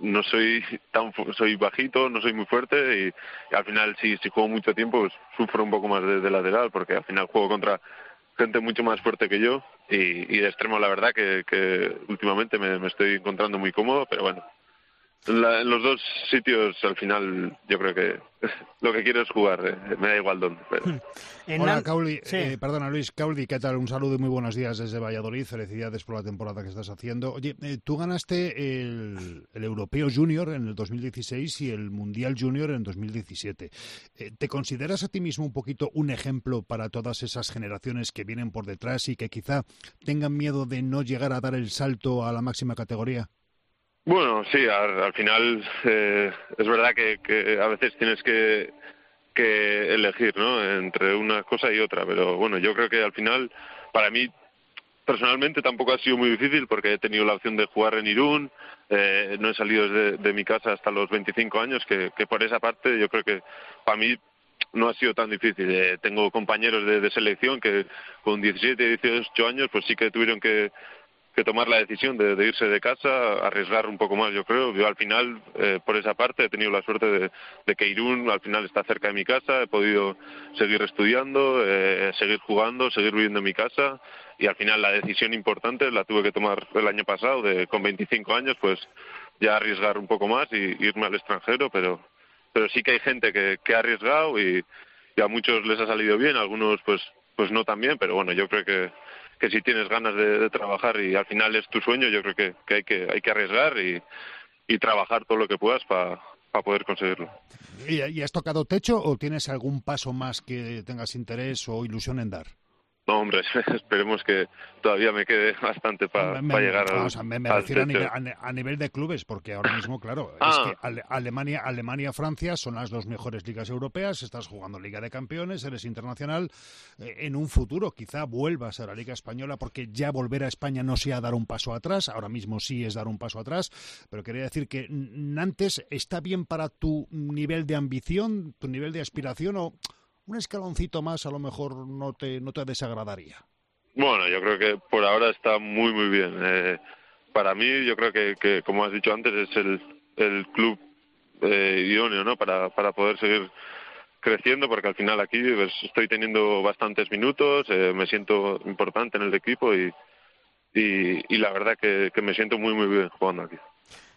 [SPEAKER 9] no soy tan soy bajito, no soy muy fuerte y, al final si, si juego mucho tiempo pues sufro un poco más de, lateral porque al final juego contra gente mucho más fuerte que yo y, de extremo la verdad que, que últimamente me, me, estoy encontrando muy cómodo, pero bueno, la, en los dos sitios al final yo creo que lo que quiero es jugar, eh, me da igual dónde. Pero...
[SPEAKER 3] Hola, Cauli, sí. eh, perdona Luis, Cauli, ¿qué tal? Un saludo y muy buenos días desde Valladolid, felicidades por la temporada que estás haciendo. Oye, eh, tú ganaste el, el, Europeo Junior en el 2016 y el Mundial Junior en 2017. Eh, ¿Te consideras a ti mismo un poquito un ejemplo para todas esas generaciones que vienen por detrás y que quizá tengan miedo de no llegar a dar el salto a la máxima categoría?
[SPEAKER 9] Bueno, sí, al, al final eh, es verdad que, que, a veces tienes que, que elegir, ¿no? Entre una cosa y otra, pero bueno, yo creo que al final, para mí, personalmente tampoco ha sido muy difícil porque he tenido la opción de jugar en Irún, eh, no he salido de, de mi casa hasta los 25 años, que, que por esa parte yo creo que para mí no ha sido tan difícil. Eh, tengo compañeros de, de, selección que con 17, 18 años pues sí que tuvieron que, que tomar la decisión de, irse de casa, arriesgar un poco más, yo creo. Yo al final, eh, por esa parte, he tenido la suerte de, que Irún al final está cerca de mi casa, he podido seguir estudiando, eh, seguir jugando, seguir viviendo en mi casa y al final la decisión importante la tuve que tomar el año pasado, de con 25 años, pues ya arriesgar un poco más y irme al extranjero, pero pero sí que hay gente que, que ha arriesgado y, y a muchos les ha salido bien, a algunos pues pues no tan bien, pero bueno, yo creo que que si tienes ganas de, trabajar y al final es tu sueño, yo creo que, hay que hay que arriesgar y trabajar todo lo que puedas para poder conseguirlo.
[SPEAKER 3] ¿Y has tocado techo o tienes algún paso más que tengas interés o ilusión en dar?
[SPEAKER 9] No, hombre, esperemos que todavía me quede bastante para llegar
[SPEAKER 3] al, me, me refiero a nivel, de clubes, porque ahora mismo, claro, es ah. que Alemania, Alemania, Francia son las dos mejores ligas europeas, estás jugando Liga de Campeones, eres internacional. Eh, en un futuro quizá vuelvas a la Liga Española, porque ya volver a España no sea dar un paso atrás, ahora mismo sí es dar un paso atrás, pero quería decir que Nantes está bien para tu nivel de ambición, tu nivel de aspiración o un escaloncito más a lo mejor no te, no te desagradaría.
[SPEAKER 9] Bueno, yo creo que por ahora está muy, muy bien. Eh, para mí, yo creo que, que, como has dicho antes, es el, el club eh, idóneo ¿no? para, para poder seguir creciendo, porque al final aquí pues, estoy teniendo bastantes minutos, eh, me siento importante en el equipo y, y, y la verdad que, que me siento muy, muy bien jugando aquí.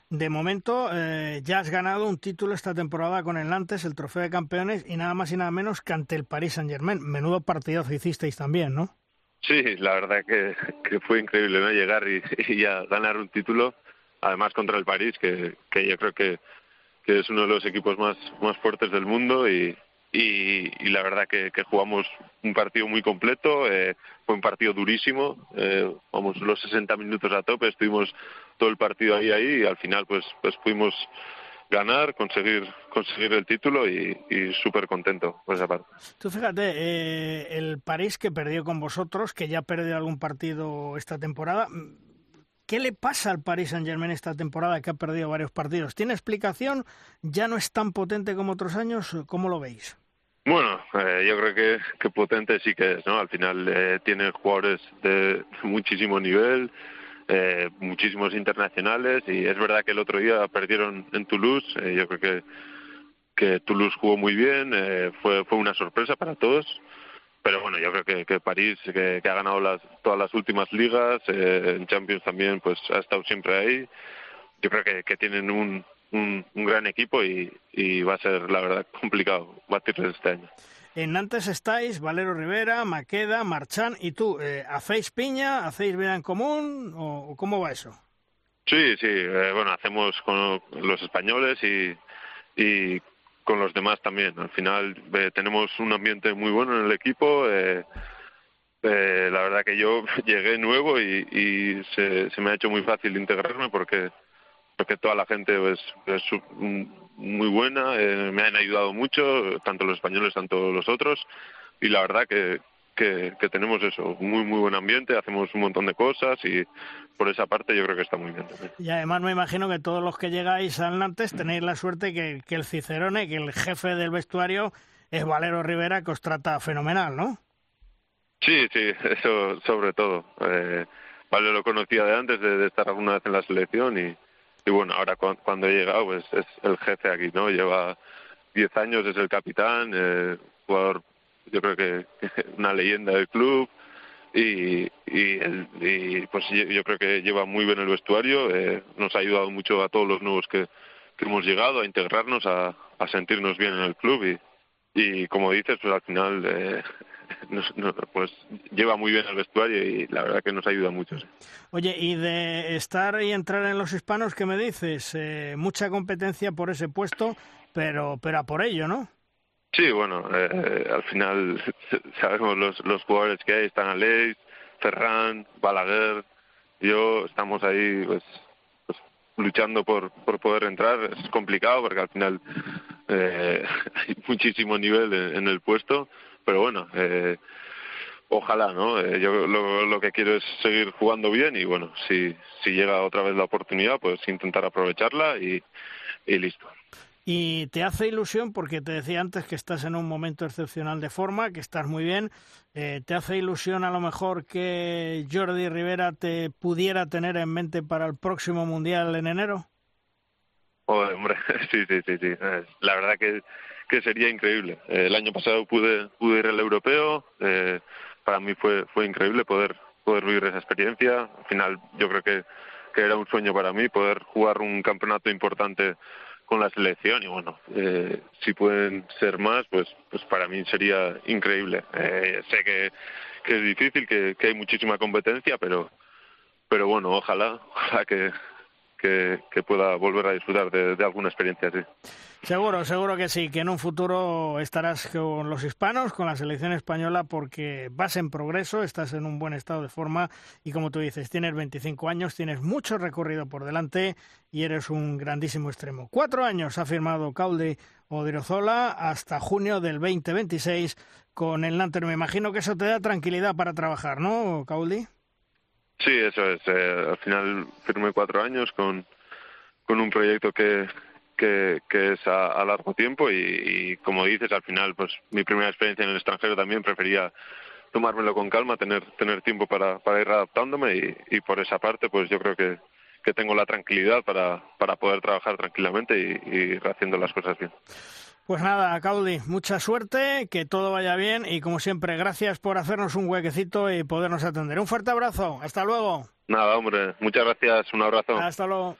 [SPEAKER 1] De momento, eh, ya has ganado un título esta temporada con el Nantes, el Trofeo de Campeones, y nada más y nada menos que ante el Paris Saint-Germain. Menudo partidazo hicisteis también, ¿no?
[SPEAKER 9] Sí, la verdad que, fue increíble ¿no? llegar y, ya ganar un título, además contra el París, que, que yo creo que, que es uno de los equipos más, más fuertes del mundo y, y, la verdad que, que, jugamos un partido muy completo, eh, fue un partido durísimo, eh, vamos los 60 minutos a tope, estuvimos todo el partido ahí ahí y al final pues pues pudimos ganar, conseguir conseguir el título y, y súper contento por esa parte.
[SPEAKER 1] Tú fíjate, eh, el París que perdió con vosotros, que ya perdió algún partido esta temporada, ¿Qué le pasa al Paris Saint Germain esta temporada que ha perdido varios partidos? ¿Tiene explicación? ¿Ya no es tan potente como otros años? ¿Cómo lo veis?
[SPEAKER 9] Bueno, eh, yo creo que, que, potente sí que es, ¿no? Al final eh, tiene jugadores de muchísimo nivel, eh, muchísimos internacionales y es verdad que el otro día perdieron en Toulouse. Eh, yo creo que, que Toulouse jugó muy bien, eh, fue, fue una sorpresa para todos pero bueno, yo creo que, que París, que, ha ganado las, todas las últimas ligas, eh, en Champions también, pues ha estado siempre ahí. Yo creo que, que tienen un, un, gran equipo y, y, va a ser, la verdad, complicado batirles este año.
[SPEAKER 1] En Nantes estáis Valero Rivera, Maqueda, Marchán y tú. Eh, ¿Hacéis piña? ¿Hacéis vida en común? ¿O cómo va eso?
[SPEAKER 9] Sí, sí. Eh, bueno, hacemos con los españoles y, y con los demás también. Al final eh, tenemos un ambiente muy bueno en el equipo. Eh, eh, la verdad que yo llegué nuevo y, se, se, me ha hecho muy fácil integrarme porque porque toda la gente pues, es muy buena, eh, me han ayudado mucho, tanto los españoles, tanto los otros, y la verdad que, que, tenemos eso, muy, muy buen ambiente, hacemos un montón de cosas y por esa parte yo creo que está muy bien también.
[SPEAKER 1] Y además me imagino que todos los que llegáis al Nantes tenéis la suerte que, que el Cicerone, que el jefe del vestuario es Valero Rivera, que os trata fenomenal, ¿no?
[SPEAKER 9] Sí, sí, eso sobre todo. Eh, Valero lo conocía de antes, de, estar alguna vez en la selección y, y bueno, ahora cuando, he llegado pues es el jefe aquí, ¿no? Lleva 10 años, es el capitán, eh, jugador yo creo que una leyenda del club y, y, pues yo creo que lleva muy bien el vestuario, eh, nos ha ayudado mucho a todos los nuevos que, hemos llegado a integrarnos, a, a, sentirnos bien en el club y, y como dices, pues al final eh, pues lleva muy bien el vestuario y la verdad que nos ayuda mucho.
[SPEAKER 1] Oye, y de estar y entrar en los hispanos, ¿qué me dices? Eh, mucha competencia por ese puesto, pero, pero a por ello, ¿no?
[SPEAKER 9] Sí, bueno, eh, al final sabemos los, los jugadores que hay, están Aleix, Ferran, Balaguer, yo estamos ahí pues, pues, luchando por, por poder entrar, es complicado porque al final eh, hay muchísimo nivel en, el puesto, pero bueno, eh, ojalá, ¿no? Eh, yo lo, lo, que quiero es seguir jugando bien y bueno, si, si llega otra vez la oportunidad, pues intentar aprovecharla y, y listo.
[SPEAKER 1] Y te hace ilusión porque te decía antes que estás en un momento excepcional de forma, que estás muy bien. Eh, ¿Te hace ilusión a lo mejor que Jordi Rivera te pudiera tener en mente para el próximo Mundial en enero?
[SPEAKER 9] hombre, sí, sí, sí, sí. La verdad que, que sería increíble. Eh, el año pasado pude, pude ir al europeo. Eh, para mí fue, fue increíble poder, poder vivir esa experiencia. Al final yo creo que, que era un sueño para mí poder jugar un campeonato importante con la selección y bueno, eh, si pueden ser más, pues, pues para mí sería increíble. Eh, sé que, que es difícil, que, que hay muchísima competencia, pero pero bueno, ojalá, ojalá que, que, pueda volver a disfrutar de, alguna experiencia así.
[SPEAKER 1] Seguro, seguro que sí, que en un futuro estarás con los hispanos, con la selección española, porque vas en progreso, estás en un buen estado de forma y como tú dices, tienes 25 años, tienes mucho recorrido por delante y eres un grandísimo extremo. Cuatro años ha firmado Caulde Odriozola hasta junio del 2026 con el Nantes. Me imagino que eso te da tranquilidad para trabajar, ¿no, Cauldi?
[SPEAKER 9] Sí, eso es. Eh, al final firmé cuatro años con, con un proyecto que, que, es a, largo tiempo y, como dices, al final, pues mi primera experiencia en el extranjero también prefería tomármelo con calma, tener, tener tiempo para, para ir adaptándome y, por esa parte, pues yo creo que, que tengo la tranquilidad para, para poder trabajar tranquilamente y, y haciendo las cosas bien.
[SPEAKER 1] Pues nada, Caudi, mucha suerte, que todo vaya bien y como siempre, gracias por hacernos un huequecito y podernos atender. Un fuerte abrazo, hasta luego.
[SPEAKER 9] Nada, hombre, muchas gracias, un abrazo.
[SPEAKER 1] Hasta luego.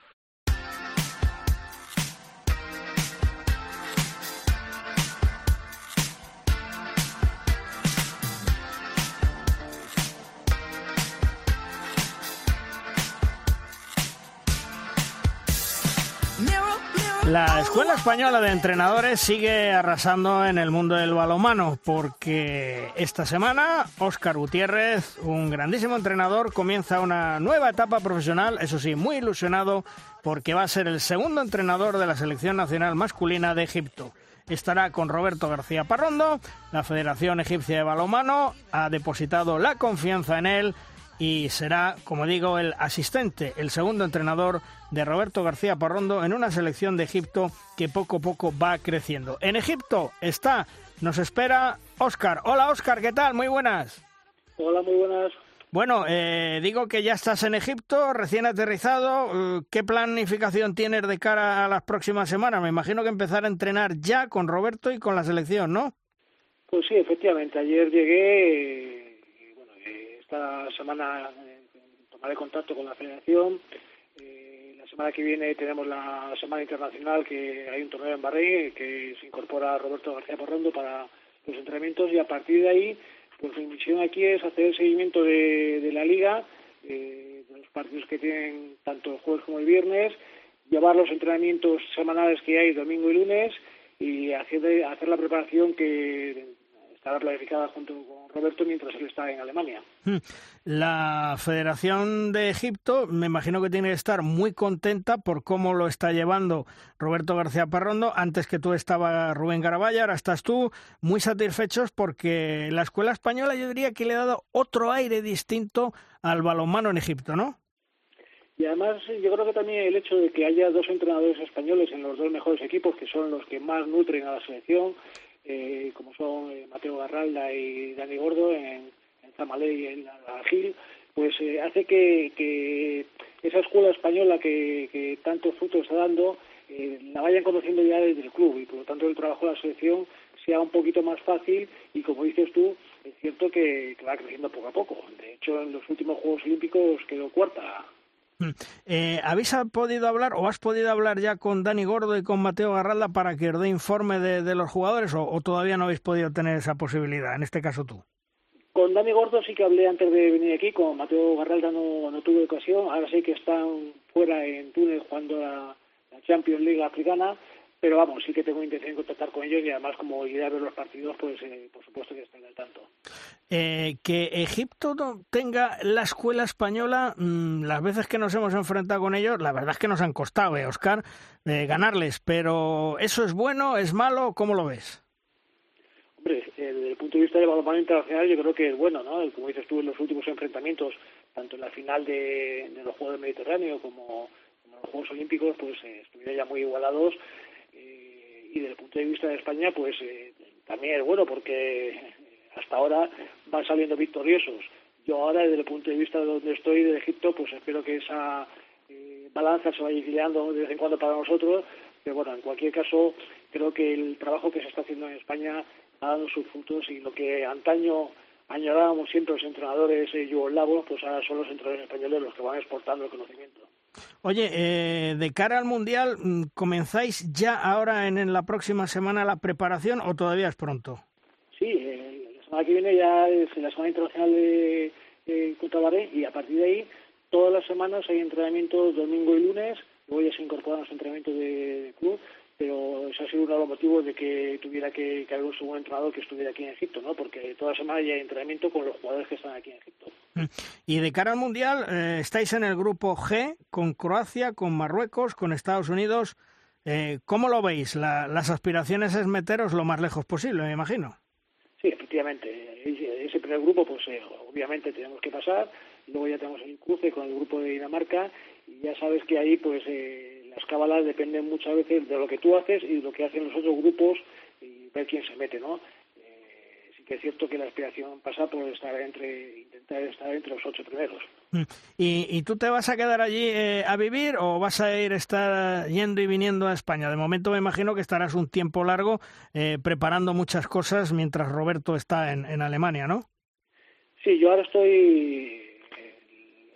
[SPEAKER 1] La Escuela Española de Entrenadores sigue arrasando en el mundo del balonmano porque esta semana Óscar Gutiérrez, un grandísimo entrenador, comienza una nueva etapa profesional, eso sí, muy ilusionado porque va a ser el segundo entrenador de la selección nacional masculina de Egipto. Estará con Roberto García Parrondo, la Federación Egipcia de Balonmano ha depositado la confianza en él y será, como digo, el asistente, el segundo entrenador de Roberto García Parrondo en una selección de Egipto que poco a poco va creciendo. En Egipto está, nos espera Óscar. Hola Óscar, ¿qué tal? Muy buenas.
[SPEAKER 10] Hola, muy buenas.
[SPEAKER 1] Bueno, eh, digo que ya estás en Egipto, recién aterrizado. Eh, ¿Qué planificación tienes de cara a las próximas semanas? Me imagino que empezar a entrenar ya con Roberto y con la selección, ¿no?
[SPEAKER 10] Pues sí, efectivamente. Ayer llegué esta semana eh, tomaré contacto con la federación. Eh, la semana que viene tenemos la semana internacional que hay un torneo en Bahrein que se incorpora Roberto García Porrondo para los entrenamientos y a partir de ahí pues mi misión aquí es hacer el seguimiento de, la liga, eh, de los partidos que tienen tanto el jueves como el viernes, llevar los entrenamientos semanales que hay domingo y lunes y hacer, hacer la preparación que estará planificada junto con Roberto mientras él está en Alemania. Hmm.
[SPEAKER 1] La Federación de Egipto me imagino que tiene que estar muy contenta por cómo lo está llevando Roberto García Parrondo. Antes que tú estaba Rubén Garabaya, ahora estás tú. Muy satisfechos porque la escuela española yo diría que le ha dado otro aire distinto al balonmano en Egipto, ¿no?
[SPEAKER 10] Y además yo creo que también el hecho de que haya dos entrenadores españoles en los dos mejores equipos, que son los que más nutren a la selección, eh, como son eh, Mateo Garralda y Dani Gordo en, en y en Gil, pues eh, hace que, esa escuela española que, que tanto fruto está dando la vayan conociendo ya desde el club y por lo tanto el trabajo de la selección sea un poquito más fácil y como dices tú, es cierto que, que va creciendo poco a poco. De hecho, en los últimos Juegos Olímpicos quedó cuarta.
[SPEAKER 1] Eh, ¿Habéis podido hablar o has podido hablar ya con Dani Gordo y con Mateo Garralda para que os dé informe de, los jugadores o, todavía no habéis podido tener esa posibilidad, en este caso tú?
[SPEAKER 10] Con Dani Gordo sí que hablé antes de venir aquí, con Mateo Garralda no, no tuve ocasión, ahora sí que están fuera en Túnez jugando la Champions League africana pero vamos, sí que tengo intención de contactar con ellos y además como ir a ver los partidos, pues eh, por supuesto que estén al tanto.
[SPEAKER 1] Eh, que Egipto tenga la escuela española, mm, las veces que nos hemos enfrentado con ellos, la verdad es que nos han costado, eh, Oscar, ganarles, pero ¿eso es bueno, es malo? ¿Cómo lo ves?
[SPEAKER 10] Hombre, desde el punto de vista del balonmano internacional yo creo que es bueno, ¿no? Como dices tú, en los últimos enfrentamientos, tanto en la final de, los Juegos del Mediterráneo como, en los Juegos Olímpicos, pues estuvieron ya muy igualados y desde el punto de vista de España, pues eh, también es bueno porque hasta ahora van saliendo victoriosos. Yo ahora, desde el punto de vista de donde estoy, de Egipto, pues espero que esa eh, balanza se vaya equilibrando de vez en cuando para nosotros. Pero bueno, en cualquier caso, creo que el trabajo que se está haciendo en España ha dado sus frutos y lo que antaño añorábamos siempre los entrenadores eh, yugoslavos, pues ahora son los entrenadores españoles los que van exportando el conocimiento.
[SPEAKER 1] Oye, eh, de cara al Mundial, mm, ¿comenzáis ya ahora en, la próxima semana la preparación o todavía es pronto?
[SPEAKER 10] Sí, eh, la semana que viene ya es la Semana Internacional de, de y a partir de ahí todas las semanas hay entrenamientos domingo y lunes, luego ya se incorporan los entrenamientos de, club, pero eso ha sido uno de los motivos de que tuviera que, haber un segundo entrenador que estuviera aquí en Egipto, ¿no? Porque toda la semana ya hay entrenamiento con los jugadores que están aquí en Egipto.
[SPEAKER 1] Mm. Y de cara al Mundial, eh, estáis en el grupo G con Croacia, con Marruecos, con Estados Unidos. Eh, ¿Cómo lo veis? las aspiraciones es meteros lo más lejos posible, me imagino.
[SPEAKER 10] Sí, efectivamente. Ese primer grupo, pues eh, obviamente tenemos que pasar luego ya tenemos el cruce con el grupo de Dinamarca y ya sabes que ahí pues eh, las cábalas dependen muchas veces de lo que tú haces y de lo que hacen los otros grupos y ver quién se mete, ¿no? Eh, sí que es cierto que la aspiración pasa por estar entre intentar estar entre los ocho primeros.
[SPEAKER 1] Mm. ¿Y, y tú te vas a quedar allí eh, a vivir o vas a ir estar yendo y viniendo a España? De momento me imagino que estarás un tiempo largo preparando muchas cosas mientras Roberto está en, en Alemania, ¿no?
[SPEAKER 10] Sí, yo ahora estoy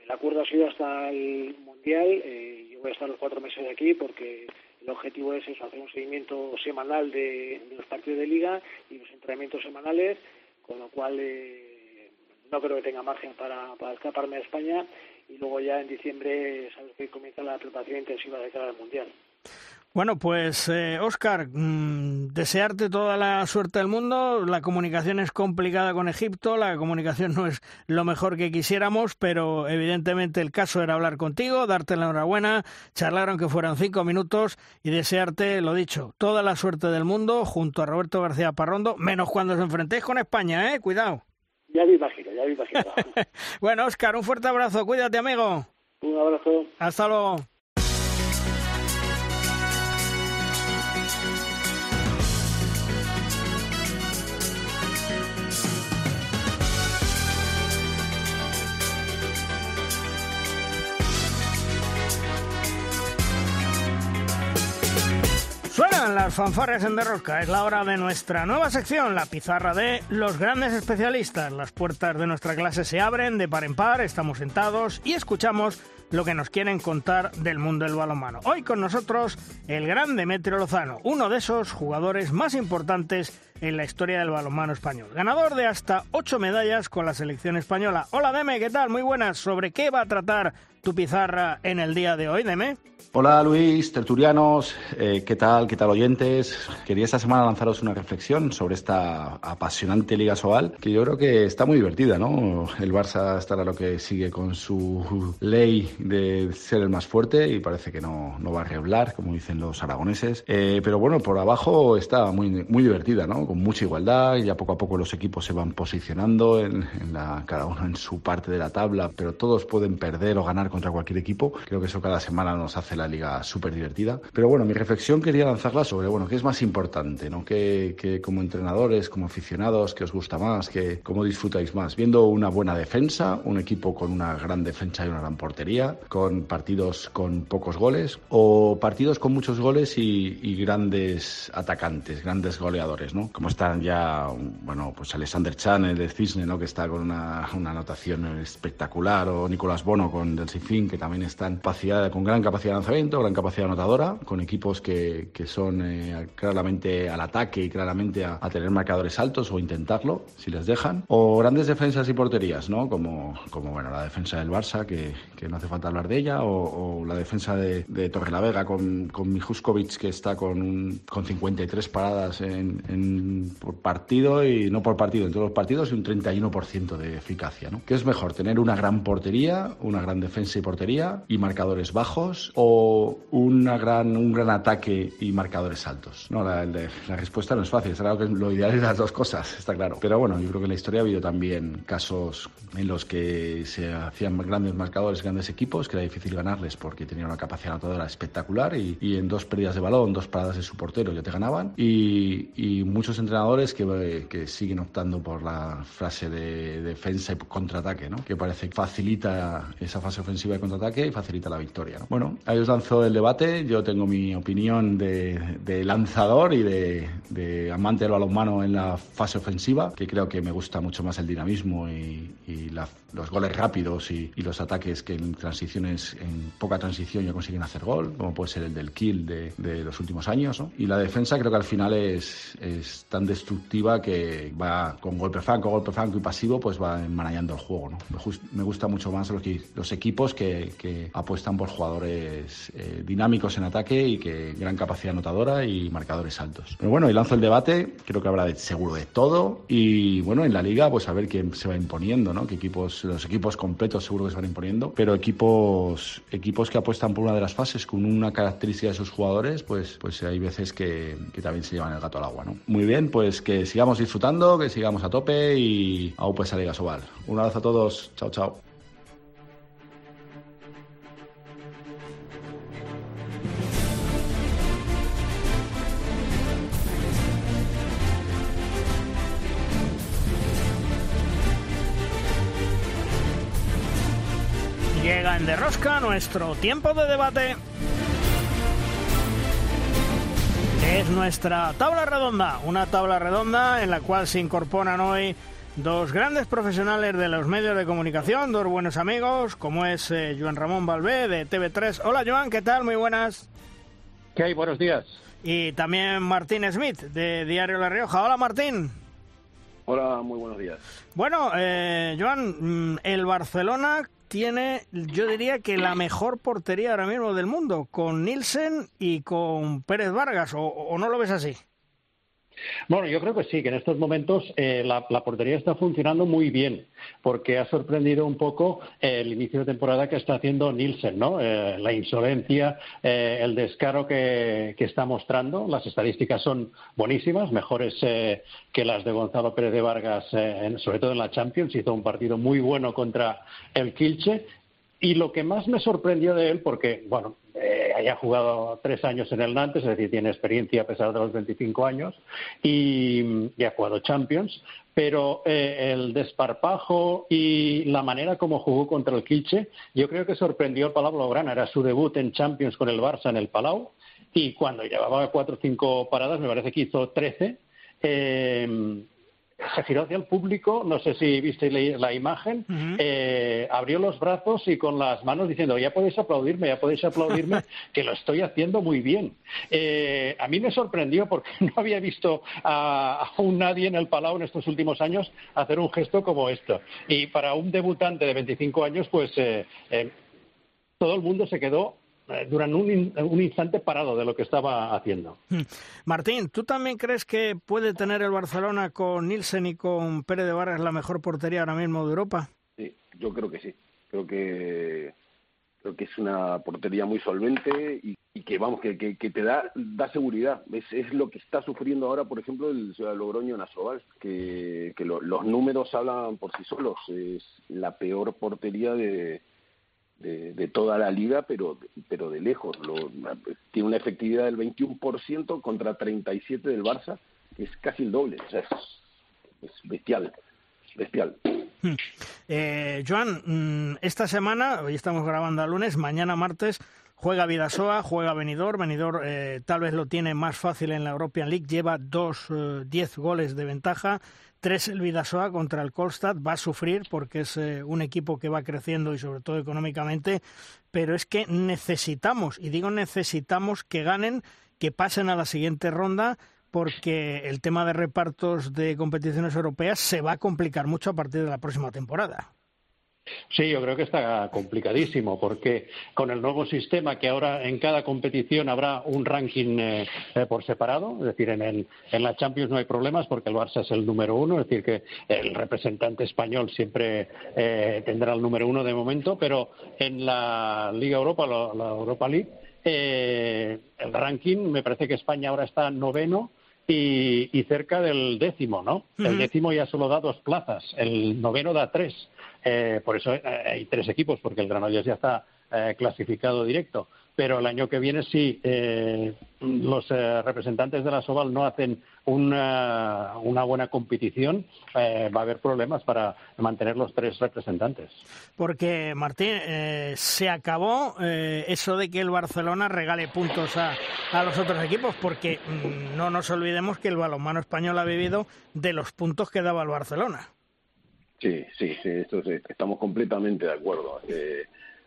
[SPEAKER 10] el acuerdo ha sido hasta el Mundial. Eh, voy a estar los cuatro meses de aquí porque el objetivo es hacer un seguimiento semanal de, los partidos de liga y los entrenamientos semanales, con lo cual eh, no creo que tenga margen para, para escaparme a España y luego ya en diciembre sabes que comienza la preparación intensiva de cara al Mundial.
[SPEAKER 1] Bueno, pues Oscar, eh, mm, desearte toda la suerte del mundo. La comunicación es complicada con Egipto, la comunicación no es lo mejor que quisiéramos, pero evidentemente el caso era hablar contigo, darte la enhorabuena, charlar aunque fueran cinco minutos y desearte, lo dicho, toda la suerte del mundo junto a Roberto García Parrondo, menos cuando os enfrentéis con España, ¿eh? Cuidado.
[SPEAKER 10] Ya me imagino, ya me imagino.
[SPEAKER 1] bueno, Oscar, un fuerte abrazo, cuídate, amigo.
[SPEAKER 10] Un abrazo.
[SPEAKER 1] Hasta luego. Las fanfarres en derrosca. Es la hora de nuestra nueva sección, la pizarra de los grandes especialistas. Las puertas de nuestra clase se abren de par en par, estamos sentados y escuchamos lo que nos quieren contar del mundo del balonmano. Hoy con nosotros el gran Demetrio Lozano, uno de esos jugadores más importantes en la historia del balonmano español. Ganador de hasta ocho medallas con la selección española. Hola Deme, ¿qué tal? Muy buenas. ¿Sobre qué va a tratar tu pizarra en el día de hoy, Deme?
[SPEAKER 11] Hola Luis, tertulianos, eh, ¿qué tal? ¿Qué tal oyentes? Quería esta semana lanzaros una reflexión sobre esta apasionante Liga Sobal, que yo creo que está muy divertida, ¿no? El Barça estará lo que sigue con su ley de ser el más fuerte y parece que no, no va a reblar, como dicen los aragoneses. Eh, pero bueno, por abajo está muy, muy divertida, ¿no? Con mucha igualdad y ya poco a poco los equipos se van posicionando en, cada uno en su parte de la tabla, pero todos pueden perder o ganar contra cualquier equipo. Creo que eso cada semana nos hace la liga súper divertida. Pero bueno, mi reflexión quería lanzarla sobre, bueno, ¿qué es más importante? ¿no? ¿Qué, como entrenadores, como aficionados, qué os gusta más? ¿Qué, ¿Cómo disfrutáis más? ¿Viendo una buena defensa, un equipo con una gran defensa y una gran portería, con partidos con pocos goles o partidos con muchos goles y, grandes atacantes, grandes goleadores, ¿no? Como están ya, bueno, pues Alexander Chan, el de Cisne, ¿no? Que está con una, una anotación espectacular, o Nicolás Bono con Del Sinfín, que también están capacidad, con gran capacidad de lanzamiento, gran capacidad anotadora, con equipos que, que son eh, claramente al ataque y claramente a, tener marcadores altos o intentarlo, si les dejan. O grandes defensas y porterías, ¿no? Como, como bueno, la defensa del Barça, que, que no hace falta hablar de ella, o, la defensa de, de Torrelavega con, con Mijuskovic, que está con, con 53 paradas en, en, por partido y no por partido, en todos los partidos y un 31% de eficacia, ¿no? ¿Qué es mejor, tener una gran portería, una gran defensa y portería y marcadores bajos o gran, un gran ataque y marcadores altos? No, la, respuesta no es fácil. Es que lo ideal es las dos cosas, está claro. Pero bueno, yo creo que en la historia ha habido también casos en los que se hacían grandes marcadores, grandes equipos, que era difícil ganarles porque tenían una capacidad anotadora espectacular y, y en dos pérdidas de balón, dos paradas de su portero ya te ganaban. Y, y muchos entrenadores que, que, siguen optando por la frase de defensa y contraataque, ¿no? que parece que facilita esa fase ofensiva de contraataque y facilita la victoria. ¿no? Bueno, ahí os lanzo el debate. Yo tengo mi opinión de, lanzador y de, amante del balonmano en la fase ofensiva, que creo que me gusta mucho más el dinamismo y, los goles rápidos y, los ataques que en transiciones, en poca transición ya consiguen hacer gol, como puede ser el del kill de, los últimos años. Y la defensa creo que al final es, tan destructiva que va con golpe franco, golpe franco y pasivo, pues va enmarañando el juego. Me, gusta mucho más los equipos que, apuestan por jugadores eh, dinámicos en ataque y que gran capacidad anotadora y marcadores altos. Pero bueno, y lanzo el debate, creo que habrá seguro de todo y bueno, en la liga pues a ver quién se va imponiendo, ¿no? Que equipos, los equipos completos seguro que se van imponiendo, pero equipos, equipos que apuestan por una de las fases con una característica de sus jugadores, pues, pues hay veces que, también se llevan el gato al agua, ¿no? Muy bien, pues que sigamos disfrutando, que sigamos a tope y a UPS Liga Sobal. Un abrazo a todos, chao, chao.
[SPEAKER 1] Llega en Derrosca nuestro tiempo de debate. Es nuestra tabla redonda, una tabla redonda en la cual se incorporan hoy dos grandes profesionales de los medios de comunicación, dos buenos amigos, como es eh, Joan Ramón Balbé de TV3. Hola Joan, ¿qué tal? Muy buenas.
[SPEAKER 12] ¿Qué hay? Buenos días.
[SPEAKER 1] Y también Martín Smith de Diario La Rioja. Hola Martín.
[SPEAKER 12] Hola, muy buenos días.
[SPEAKER 1] Bueno, eh, Joan, mm, el Barcelona tiene, yo diría que la mejor portería ahora mismo del mundo, con Nielsen y con Pérez Vargas, o, no lo ves así?
[SPEAKER 12] Bueno, yo creo que sí, que en estos momentos eh, la, portería está funcionando muy bien, porque ha sorprendido un poco eh, el inicio de temporada que está haciendo Nielsen, ¿no? Eh, la insolencia, el descaro que, está mostrando. Las estadísticas son buenísimas, mejores que las de Gonzalo Pérez de Vargas, sobre todo en la Champions. Hizo un partido muy bueno contra el Kilche y lo que más me sorprendió de él, porque, bueno, eh, haya jugado tres años en el Nantes, es decir, tiene experiencia a pesar de los 25 años, y, ha jugado Champions, pero eh, el desparpajo y la manera como jugó contra el Kilche, yo creo que sorprendió al Palau Blaugrana. Era su debut en Champions con el Barça en el Palau, y cuando llevaba cuatro o cinco paradas, me parece que hizo trece, eh, se giró hacia el público, no sé si visteis la imagen, eh, abrió los brazos y con las manos diciendo, ya podéis aplaudirme, ya podéis aplaudirme, que lo estoy haciendo muy bien. Eh, a mí me sorprendió porque no había visto a, un nadie en el Palau en estos últimos años hacer un gesto como esto. Y para un debutante de 25 años, pues eh, todo el mundo se quedó durante un, instante parado de lo que estaba haciendo. Hmm.
[SPEAKER 1] Martín, ¿tú también crees que puede tener el Barcelona con Nielsen y con Pérez de Vargas la mejor portería ahora mismo de Europa?
[SPEAKER 13] Sí, yo creo que sí. Creo que creo que es una portería muy solvente y, que vamos que, que, te da da seguridad es, es lo que está sufriendo ahora por ejemplo el Ciudad Logroño Nasoval que, que los números hablan por sí solos es la peor portería de, de, toda la liga, pero, pero de lejos. tiene una efectividad del 21% contra 37% del Barça, que es casi el doble. O sea, es, bestial, bestial.
[SPEAKER 1] Hmm. Eh, Joan, mm, esta semana, hoy estamos grabando a lunes, mañana martes juega Vidasoa, juega Benidorm. Benidorm eh, tal vez lo tiene más fácil en la European League, lleva dos, eh, diez goles de ventaja. Tres el Vidasoa contra el Kolstad va a sufrir porque es eh, un equipo que va creciendo y sobre todo económicamente, pero es que necesitamos, y digo necesitamos que ganen, que pasen a la siguiente ronda porque el tema de repartos de competiciones europeas se va a complicar mucho a partir de la próxima temporada.
[SPEAKER 12] Sí, yo creo que está complicadísimo porque con el nuevo sistema que ahora en cada competición habrá un ranking eh, eh, por separado, es decir, en, la Champions no hay problemas porque el Barça es el número uno, es decir, que el representante español siempre eh, tendrá el número uno de momento, pero en la Liga Europa, la, Europa League, el ranking me parece que España ahora está noveno. Y, cerca del décimo, ¿no? El décimo ya solo da dos plazas, el noveno da tres. Eh, por eso eh, hay tres equipos, porque el Granollers ya está eh, clasificado directo. Pero el año que viene, si los representantes de la Soval no hacen una, buena competición, va a haber problemas para mantener los tres representantes.
[SPEAKER 1] Porque, Martín, se acabó eso de que el Barcelona regale puntos a, a los otros equipos, porque mm, no nos olvidemos que el balonmano español ha vivido de los puntos que daba el Barcelona.
[SPEAKER 13] Sí, sí, sí, estamos completamente de acuerdo. Eh,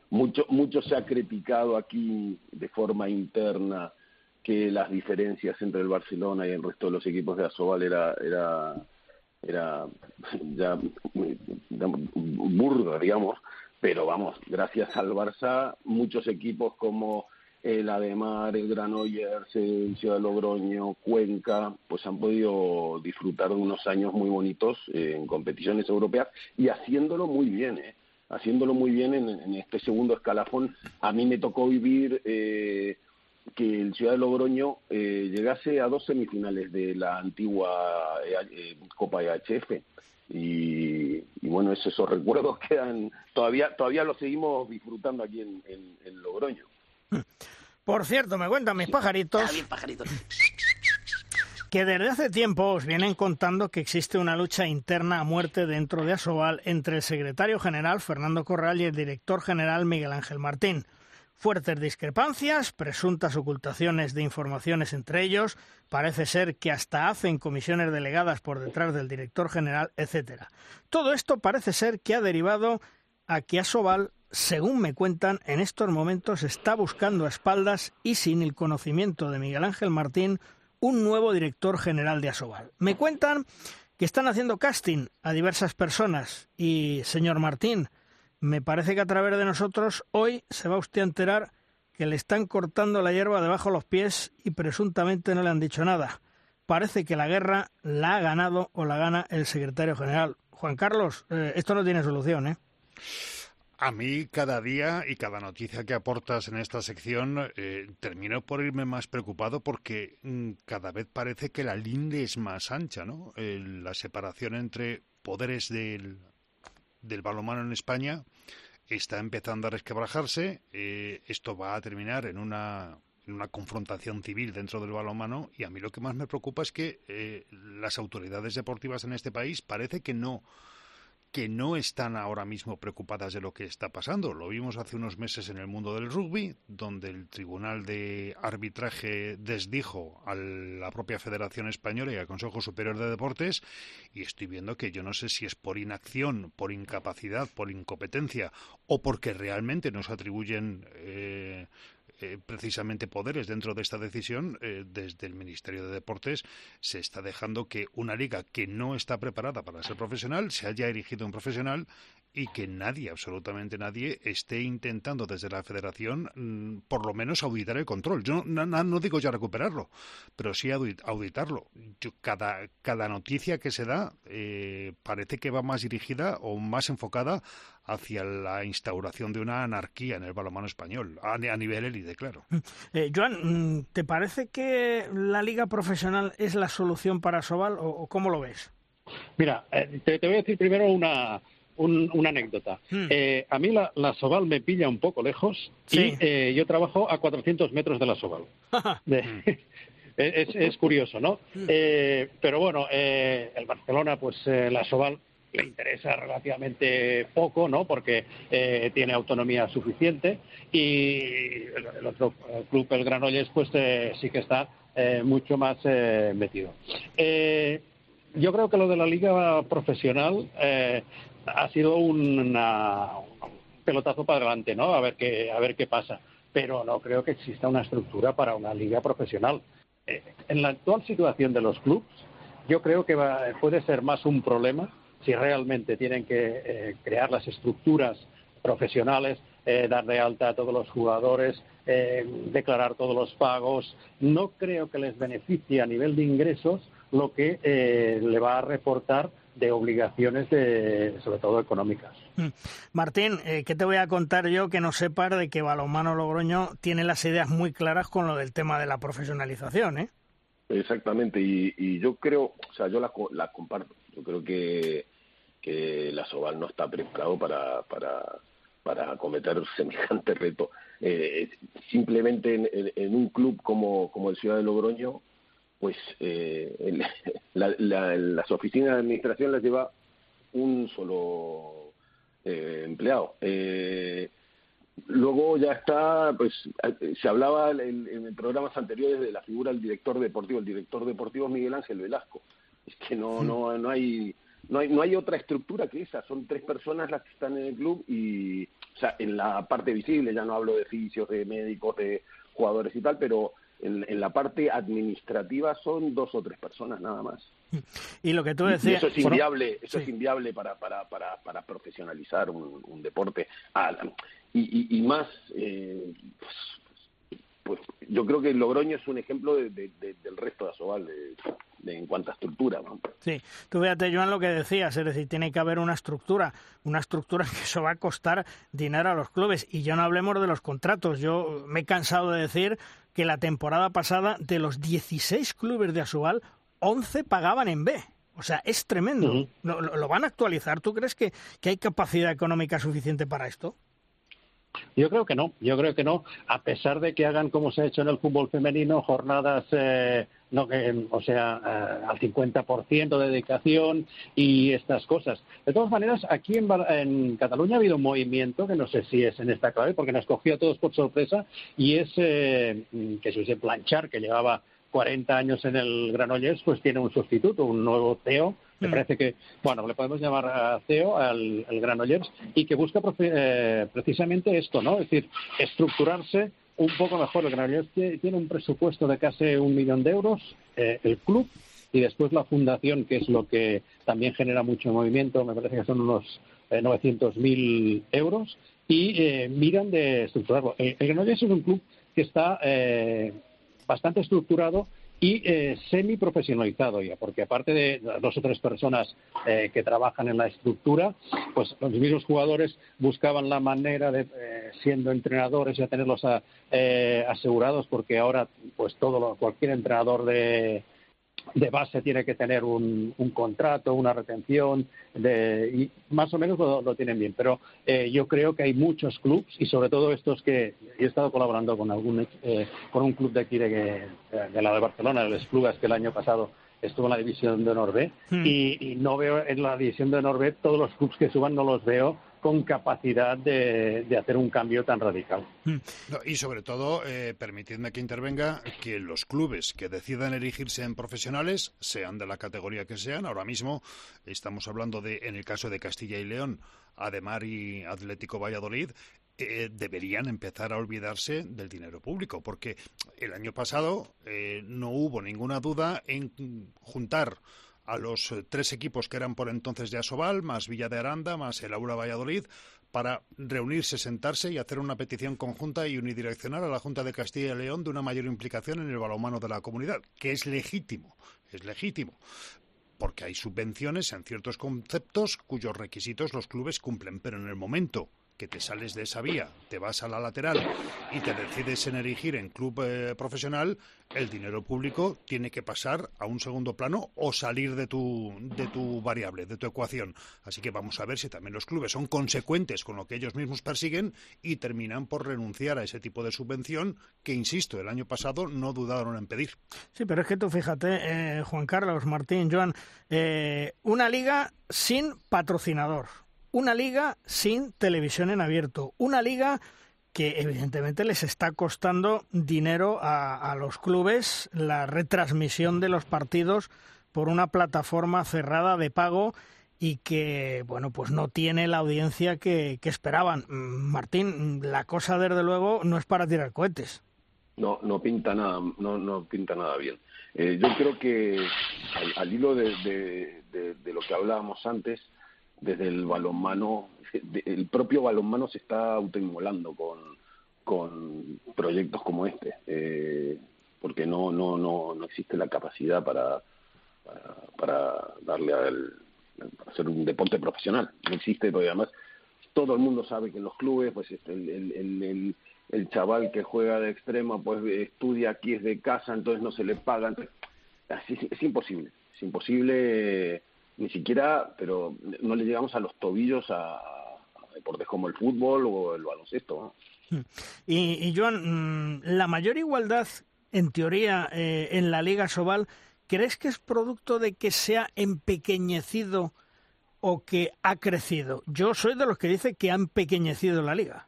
[SPEAKER 13] mucho, mucho se ha criticado aquí de forma interna que las diferencias entre el Barcelona y el resto de los equipos de Asobal era era era ya, burdo, digamos, pero vamos, gracias al Barça, muchos equipos como el Ademar, el Granollers, el Ciudad de Logroño, Cuenca, pues han podido disfrutar de unos años muy bonitos eh, en competiciones europeas y haciéndolo muy bien, ¿eh? Haciéndolo muy bien en, este segundo escalafón. A mí me tocó vivir eh, que el Ciudad de Logroño eh, llegase a dos semifinales de la antigua eh, Copa EHF. Y, y, bueno, esos, recuerdos quedan, todavía, todavía los seguimos disfrutando aquí en, en, Logroño.
[SPEAKER 1] Por cierto, me cuentan mis pajaritos, pajaritos que desde hace tiempo os vienen contando que existe una lucha interna a muerte dentro de Asobal entre el secretario general Fernando Corral y el director general Miguel Ángel Martín. Fuertes discrepancias, presuntas ocultaciones de informaciones entre ellos, parece ser que hasta hacen comisiones delegadas por detrás del director general, etcétera. Todo esto parece ser que ha derivado a que Asobal, según me cuentan, en estos momentos está buscando a espaldas y sin el conocimiento de Miguel Ángel Martín un nuevo director general de Asobal. Me cuentan que están haciendo casting a diversas personas y, señor Martín, me parece que a través de nosotros hoy se va usted a enterar que le están cortando la hierba debajo de los pies y presuntamente no le han dicho nada. Parece que la guerra la ha ganado o la gana el secretario general. Juan Carlos, eh, esto no tiene solución, ¿eh?
[SPEAKER 3] A mí cada día y cada noticia que aportas en esta sección eh, termino por irme más preocupado porque mm, cada vez parece que la linde es más ancha, ¿no? la separación entre poderes del del balonmano en España está empezando a resquebrajarse. Eh, esto va a terminar en una, en una confrontación civil dentro del balonmano y a mí lo que más me preocupa es que eh, las autoridades deportivas en este país parece que no que no están ahora mismo preocupadas de lo que está pasando. Lo vimos hace unos meses en el mundo del rugby, donde el Tribunal de Arbitraje desdijo a la propia Federación Española y al Consejo Superior de Deportes, y estoy viendo que yo no sé si es por inacción, por incapacidad, por incompetencia o porque realmente nos atribuyen eh, eh, precisamente poderes dentro de esta decisión, eh, desde el Ministerio de Deportes se está dejando que una liga que no está preparada para ser profesional se haya erigido en profesional y que nadie, absolutamente nadie, esté intentando desde la federación mm, por lo menos auditar el control. Yo no, digo ya recuperarlo, pero sí auditarlo. cada, cada noticia que se da eh, parece que va más dirigida o más enfocada hacia la instauración de una anarquía en el balonmano español, a, nivel élite, claro.
[SPEAKER 1] Eh, Joan, ¿te parece que la liga profesional es la solución para Sobal o, cómo lo ves?
[SPEAKER 12] Mira, eh, te, voy a decir primero una, una anécdota. Hmm. Eh, a mí la, la, Sobal me pilla un poco lejos y eh, yo trabajo a 400 metros de la Sobal. es, es, curioso, ¿no? Hmm. Eh, pero bueno, el Barcelona, pues la Sobal le interesa relativamente poco, ¿no? Porque tiene autonomía suficiente y el, otro club, el Granollers, pues sí que está mucho más metido. yo creo que lo de la liga profesional ha sido un pelotazo para adelante, ¿no? A ver qué, a ver qué pasa. Pero no creo que exista una estructura para una liga profesional. Eh, en la actual situación de los clubes, yo creo que puede ser más un problema si realmente tienen que eh, crear las estructuras profesionales, eh, dar de alta a todos los jugadores, declarar todos los pagos. No creo que les beneficie a nivel de ingresos lo que le va a reportar de obligaciones, de, sobre todo económicas. Mm.
[SPEAKER 1] Martín, eh, ¿qué te voy a contar yo que no sepa de que Balonmano Logroño tiene las ideas muy claras con lo del tema de la profesionalización? ¿eh?
[SPEAKER 13] Exactamente, y, yo creo, o sea, yo la, la comparto. Yo creo que, que la Soval no está preparado para, para, para acometer semejante reto. Eh, simplemente en, en, un club como, como el Ciudad de Logroño, pues eh, las oficinas de administración las lleva un solo eh, empleado. Eh, luego ya está, pues se hablaba en, programas anteriores de la figura del director deportivo. El director deportivo es Miguel Ángel Velasco. Es que no, no, no hay no hay, no hay otra estructura que esa, son tres personas las que están en el club y, o sea, en la parte visible, ya no hablo de oficios, de médicos, de jugadores y tal, pero en, la parte administrativa son dos o tres personas nada más.
[SPEAKER 1] Y lo que tú decías...
[SPEAKER 13] eso es inviable, eso es inviable para, para, para, para profesionalizar un, deporte. Ah, y, y, más, eh, pues, pues, yo creo que Logroño es un ejemplo de, del resto de Asobal de, en cuanto a estructura.
[SPEAKER 1] Sí, tú fíjate, Joan, lo que decías, es decir, tiene que haber una estructura, una estructura que eso va a costar dinero a los clubes. Y ya no hablemos de los contratos. Yo me he cansado de decir que la temporada pasada de los 16 clubes de Asubal, 11 pagaban en B. O sea, es tremendo. ¿Lo, van a actualizar? ¿Tú crees que, que hay capacidad económica suficiente para esto?
[SPEAKER 12] Yo creo que no, yo creo que no, a pesar de que hagan como se ha hecho en el fútbol femenino, jornadas, eh, no, o sea, eh, al 50% de dedicación y estas cosas. De todas maneras, aquí en, en, Cataluña ha habido un movimiento que no sé si es en esta clave, porque nos cogió a todos por sorpresa, y es eh, que se Planchar, que llevaba 40 años en el Granollers, pues tiene un sustituto, un nuevo CEO. Me mm. parece que, bueno, le podemos llamar a CEO al, Granollers y que busca eh, precisamente esto, ¿no? Es decir, estructurarse un poco mejor. El Granollers tiene un presupuesto de casi un millón de euros, eh, el club, y después la fundación, que es lo que también genera mucho movimiento, me parece que son unos eh, 900.000 euros, y miran de estructurarlo. El, el Granollers es un club que está bastante estructurado y eh, semi-profesionalizado ya, porque aparte de dos o tres personas eh, que trabajan en la estructura, pues los mismos jugadores buscaban la manera de, eh, siendo entrenadores, ya tenerlos eh, asegurados, porque ahora, pues todo cualquier entrenador de, de base tiene que tener un, contrato, una retención, de, y más o menos lo, tienen bien. Pero eh, yo creo que hay muchos clubes y sobre todo estos que he estado colaborando con algún eh, con un club de aquí de, de, la de Barcelona, el Esplugas, que el año pasado estuvo en la división de honor B hmm. y, y, no veo en la división de honor B todos los clubes que suban no los veo con capacidad de, hacer un cambio tan radical.
[SPEAKER 3] Hmm. y sobre todo, eh, permitidme que intervenga, que los clubes que decidan erigirse en profesionales, sean de la categoría que sean, ahora mismo estamos hablando de, en el caso de Castilla y León, Ademar y Atlético Valladolid, eh, deberían empezar a olvidarse del dinero público, porque el año pasado eh, no hubo ninguna duda en juntar a los eh, tres equipos que eran por entonces de Asobal, más Villa de Aranda, más el Aula Valladolid, para reunirse, sentarse y hacer una petición conjunta y unidireccional a la Junta de Castilla y León de una mayor implicación en el balonmano de la comunidad, que es legítimo, es legítimo porque hay subvenciones en ciertos conceptos cuyos requisitos los clubes cumplen, pero en el momento que te sales de esa vía, te vas a la lateral y te decides en erigir en club eh, profesional, el dinero público tiene que pasar a un segundo plano o salir de tu, de tu variable, de tu ecuación. Así que vamos a ver si también los clubes son consecuentes con lo que ellos mismos persiguen y terminan por renunciar a ese tipo de subvención que, insisto, el año pasado no dudaron en pedir.
[SPEAKER 1] Sí, pero es que tú fíjate, eh, Juan Carlos, Martín, Joan, eh, una liga sin patrocinador una liga sin televisión en abierto, una liga que evidentemente les está costando dinero a, los clubes la retransmisión de los partidos por una plataforma cerrada de pago y que bueno pues no tiene la audiencia que, esperaban. Martín, la cosa desde luego no es para tirar cohetes.
[SPEAKER 13] No, no pinta nada, no, no pinta nada bien. Eh, yo creo que al, hilo de, lo que hablábamos antes, desde el balonmano, el propio balonmano se está autoinmolando con, con proyectos como este, eh, porque no, no, no, no existe la capacidad para, para, darle al, hacer un deporte profesional. No existe, porque además todo el mundo sabe que en los clubes, pues este, el, el, el, el chaval que juega de extremo, pues estudia aquí es de casa, entonces no se le paga. es imposible, es imposible ni siquiera, pero no le llegamos a los tobillos a, deportes como el fútbol o el baloncesto.
[SPEAKER 1] Hmm. Y, Joan, mm, la mayor igualdad, en teoría, eh, en la Liga Sobal, ¿crees que es producto de que se ha empequeñecido o que ha crecido? Yo soy de los que dice que ha empequeñecido la Liga.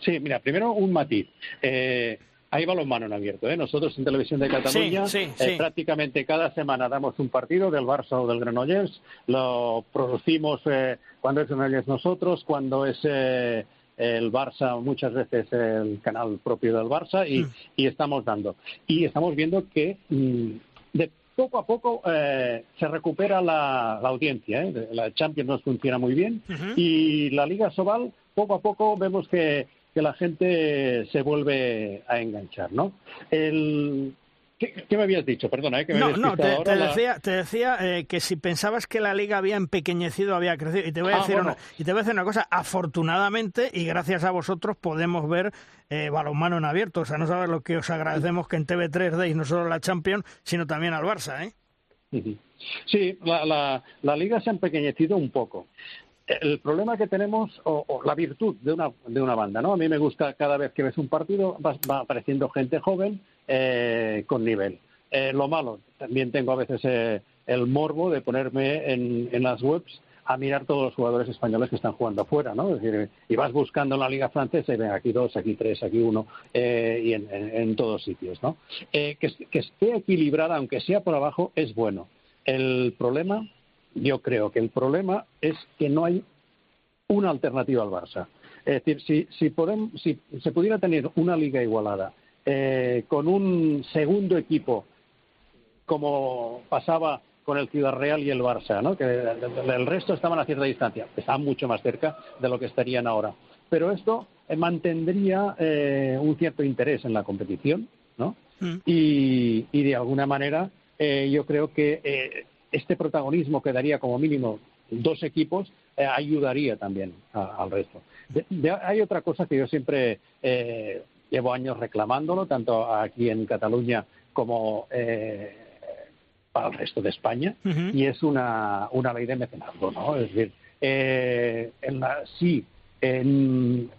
[SPEAKER 12] Sí, mira, primero un matiz. Eh, hay balonmano en abierto. ¿eh? Nosotros en Televisión de Cataluña eh, prácticamente cada semana damos un partido del Barça o del Granollers. Lo producimos eh, cuando es Granollers nosotros, cuando es el Barça, muchas veces el canal propio del Barça, y, y estamos dando. Y estamos viendo que mm, de poco a poco eh, se recupera la, la audiencia. ¿eh? La Champions nos funciona muy bien y la Liga Sobal, poco a poco vemos que, que la gente se vuelve a enganchar, ¿no? El, ¿Qué, me habías dicho? Perdona, ¿eh? que me
[SPEAKER 1] no, no, te, decía, te decía eh, que si pensabas que la liga había empequeñecido, había crecido. Y te voy a, ah, decir, una, y te voy a decir una cosa, afortunadamente, y gracias a vosotros, podemos ver eh, balonmano en abierto. O sea, no sabes lo que os agradecemos que en TV3 deis no solo la Champions, sino también al Barça, ¿eh?
[SPEAKER 12] Sí, la, la, la liga se ha empequeñecido un poco el problema que tenemos, o, la virtud de una, de una banda, ¿no? A mí me gusta cada vez que ves un partido, va, apareciendo gente joven eh, con nivel. Eh, lo malo, también tengo a veces eh, el morbo de ponerme en, en, las webs a mirar todos los jugadores españoles que están jugando afuera, ¿no? Es decir, y vas buscando en la liga francesa y ven aquí dos, aquí tres, aquí uno, y en, en, todos sitios, ¿no? que, que esté equilibrada, aunque sea por abajo, es bueno. El problema yo creo que el problema es que no hay una alternativa al Barça. Es decir, si, si, podemos, si se pudiera tener una liga igualada eh, con un segundo equipo, como pasaba con el Ciudad Real y el Barça, ¿no? que el resto estaban a cierta distancia, estaban mucho más cerca de lo que estarían ahora. Pero esto eh, mantendría eh, un cierto interés en la competición, ¿no? Mm. Y, y, de alguna manera yo creo que este protagonismo que daría como mínimo dos equipos eh, ayudaría también al resto. hay otra cosa que yo siempre eh, llevo años reclamándolo, tanto aquí en Cataluña como eh, para el resto de España, y es una, una ley de mecenazgo, ¿no? Es decir, en la, sí, en,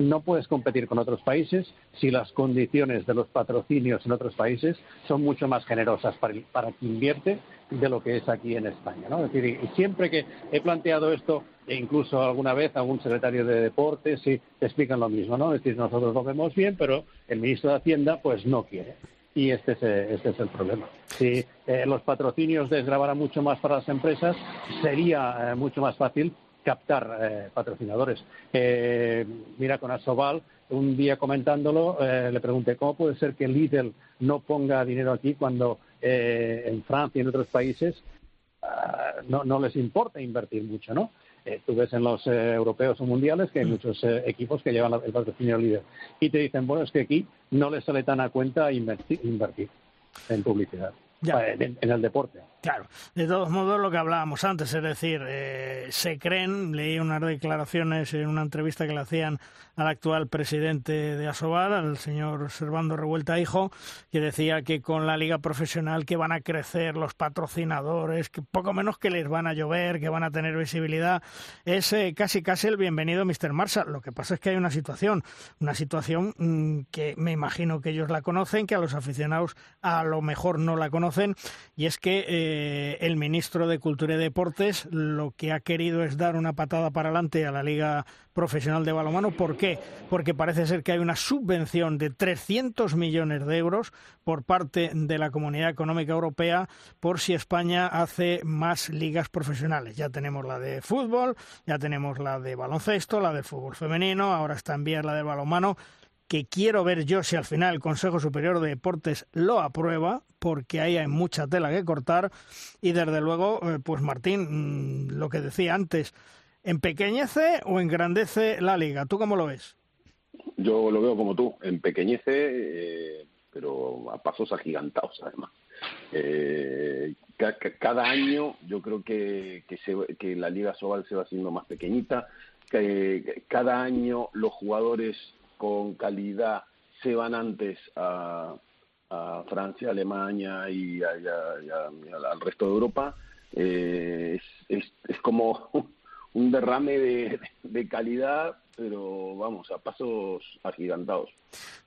[SPEAKER 12] no puedes competir con otros países si las condiciones de los patrocinios en otros países son mucho más generosas para, para quien invierte de lo que es aquí en España. ¿no? Es decir, y siempre que he planteado esto, e incluso alguna vez algún secretario de deportes, sí, te explican lo mismo. ¿no? Es decir, nosotros lo vemos bien, pero el ministro de Hacienda pues no quiere. Y este es, este es el problema. Si eh, los patrocinios desgravaran mucho más para las empresas, sería eh, mucho más fácil captar eh, patrocinadores. Eh, mira, con Asobal, un día comentándolo, eh, le pregunté cómo puede ser que Lidl no ponga dinero aquí cuando en Francia y en otros países ah, no, no, les importa invertir mucho, ¿no? tú ves en los europeos o mundiales que hay mm. muchos equipos que llevan el patrocinio líder y te dicen, bueno, es que aquí no les sale tan a cuenta invertir en publicidad. En, el deporte.
[SPEAKER 1] Claro, de todos modos lo que hablábamos antes, es decir, eh, se creen, leí unas declaraciones en una entrevista que le hacían al actual presidente de Asobal, al señor Servando Revuelta Hijo, que decía que con la liga profesional que van a crecer los patrocinadores, que poco menos que les van a llover, que van a tener visibilidad, es eh, casi casi el bienvenido Mr. Marshall. Lo que pasa es que hay una situación, una situación mm, que me imagino que ellos la conocen, que a los aficionados a lo mejor no la conocen y es que eh, el ministro de Cultura y Deportes lo que ha querido es dar una patada para adelante a la Liga Profesional de Balonmano. ¿Por qué? Porque parece ser que hay una subvención de 300 millones de euros por parte de la Comunidad Económica Europea por si España hace más ligas profesionales. Ya tenemos la de fútbol, ya tenemos la de baloncesto, la de fútbol femenino, ahora está en vías la de balonmano que quiero ver yo si al final el Consejo Superior de Deportes lo aprueba, porque ahí hay mucha tela que cortar. Y desde luego, eh, pues Martín, mm, lo que decía antes, ¿empequeñece o engrandece la liga? ¿Tú cómo lo ves?
[SPEAKER 13] Yo lo veo como tú, empequeñece, eh, pero a pasos agigantados además. Eh, cada año yo creo que, que, la Liga Sobal se va haciendo más pequeñita, que cada año los jugadores con calidad se van antes a, Francia, Alemania y, al resto de Europa, eh, es, es, como un derrame de, calidad, pero vamos, a pasos agigantados.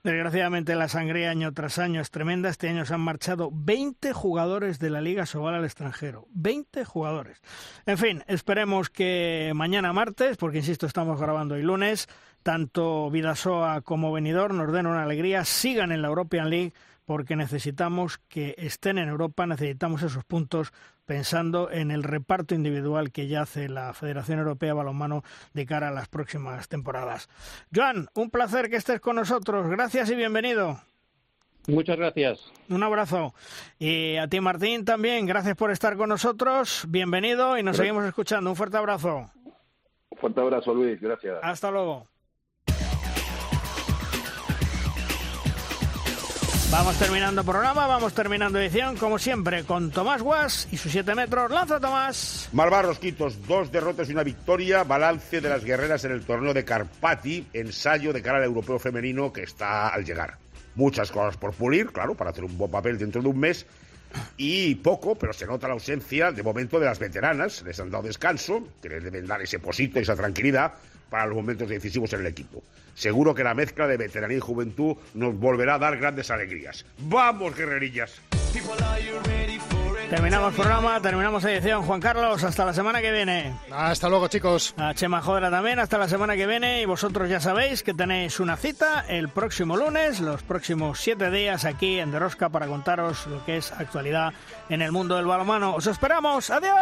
[SPEAKER 1] Desgraciadamente la sangría año tras año es tremenda. Este año se han marchado 20 jugadores de la Liga Sobal al extranjero. 20 jugadores. En fin, esperemos que mañana martes, porque insisto, estamos grabando hoy lunes, tanto Vidasoa como Benidorm nos den una alegría, sigan en la European League porque necesitamos que estén en Europa, necesitamos esos puntos pensando en el reparto individual que ya hace la Federación Europea de Balonmano de cara a las próximas temporadas. Joan, un placer que estés con nosotros. Gracias y bienvenido.
[SPEAKER 12] Muchas gracias.
[SPEAKER 1] Un abrazo. Y a ti, Martín, también. Gracias por estar con nosotros. Bienvenido y nos seguimos escuchando. Un fuerte abrazo.
[SPEAKER 13] Un fuerte abrazo, Luis. Gracias.
[SPEAKER 1] Hasta luego. Vamos terminando programa, vamos terminando edición, como siempre, con Tomás Guas y sus 7 metros. ¡Lanza, Tomás!
[SPEAKER 14] Malvar Quitos, dos derrotas y una victoria. Balance de las guerreras en el torneo de Carpati, ensayo de cara al europeo femenino que está al llegar. Muchas cosas por pulir, claro, para hacer un buen papel dentro de un mes. Y poco, pero se nota la ausencia de momento de las veteranas. Les han dado descanso, que les deben dar ese posito, esa tranquilidad para los momentos decisivos en el equipo. Seguro que la mezcla de veteranía y juventud nos volverá a dar grandes alegrías. ¡Vamos, guerrerillas!
[SPEAKER 1] Terminamos programa, terminamos edición. Juan Carlos, hasta la semana que viene.
[SPEAKER 3] Hasta luego, chicos.
[SPEAKER 1] A Chema Jodera también, hasta la semana que viene. Y vosotros ya sabéis que tenéis una cita el próximo lunes, los próximos siete días aquí en Derosca para contaros lo que es actualidad en el mundo del balonmano. ¡Os esperamos! ¡Adiós!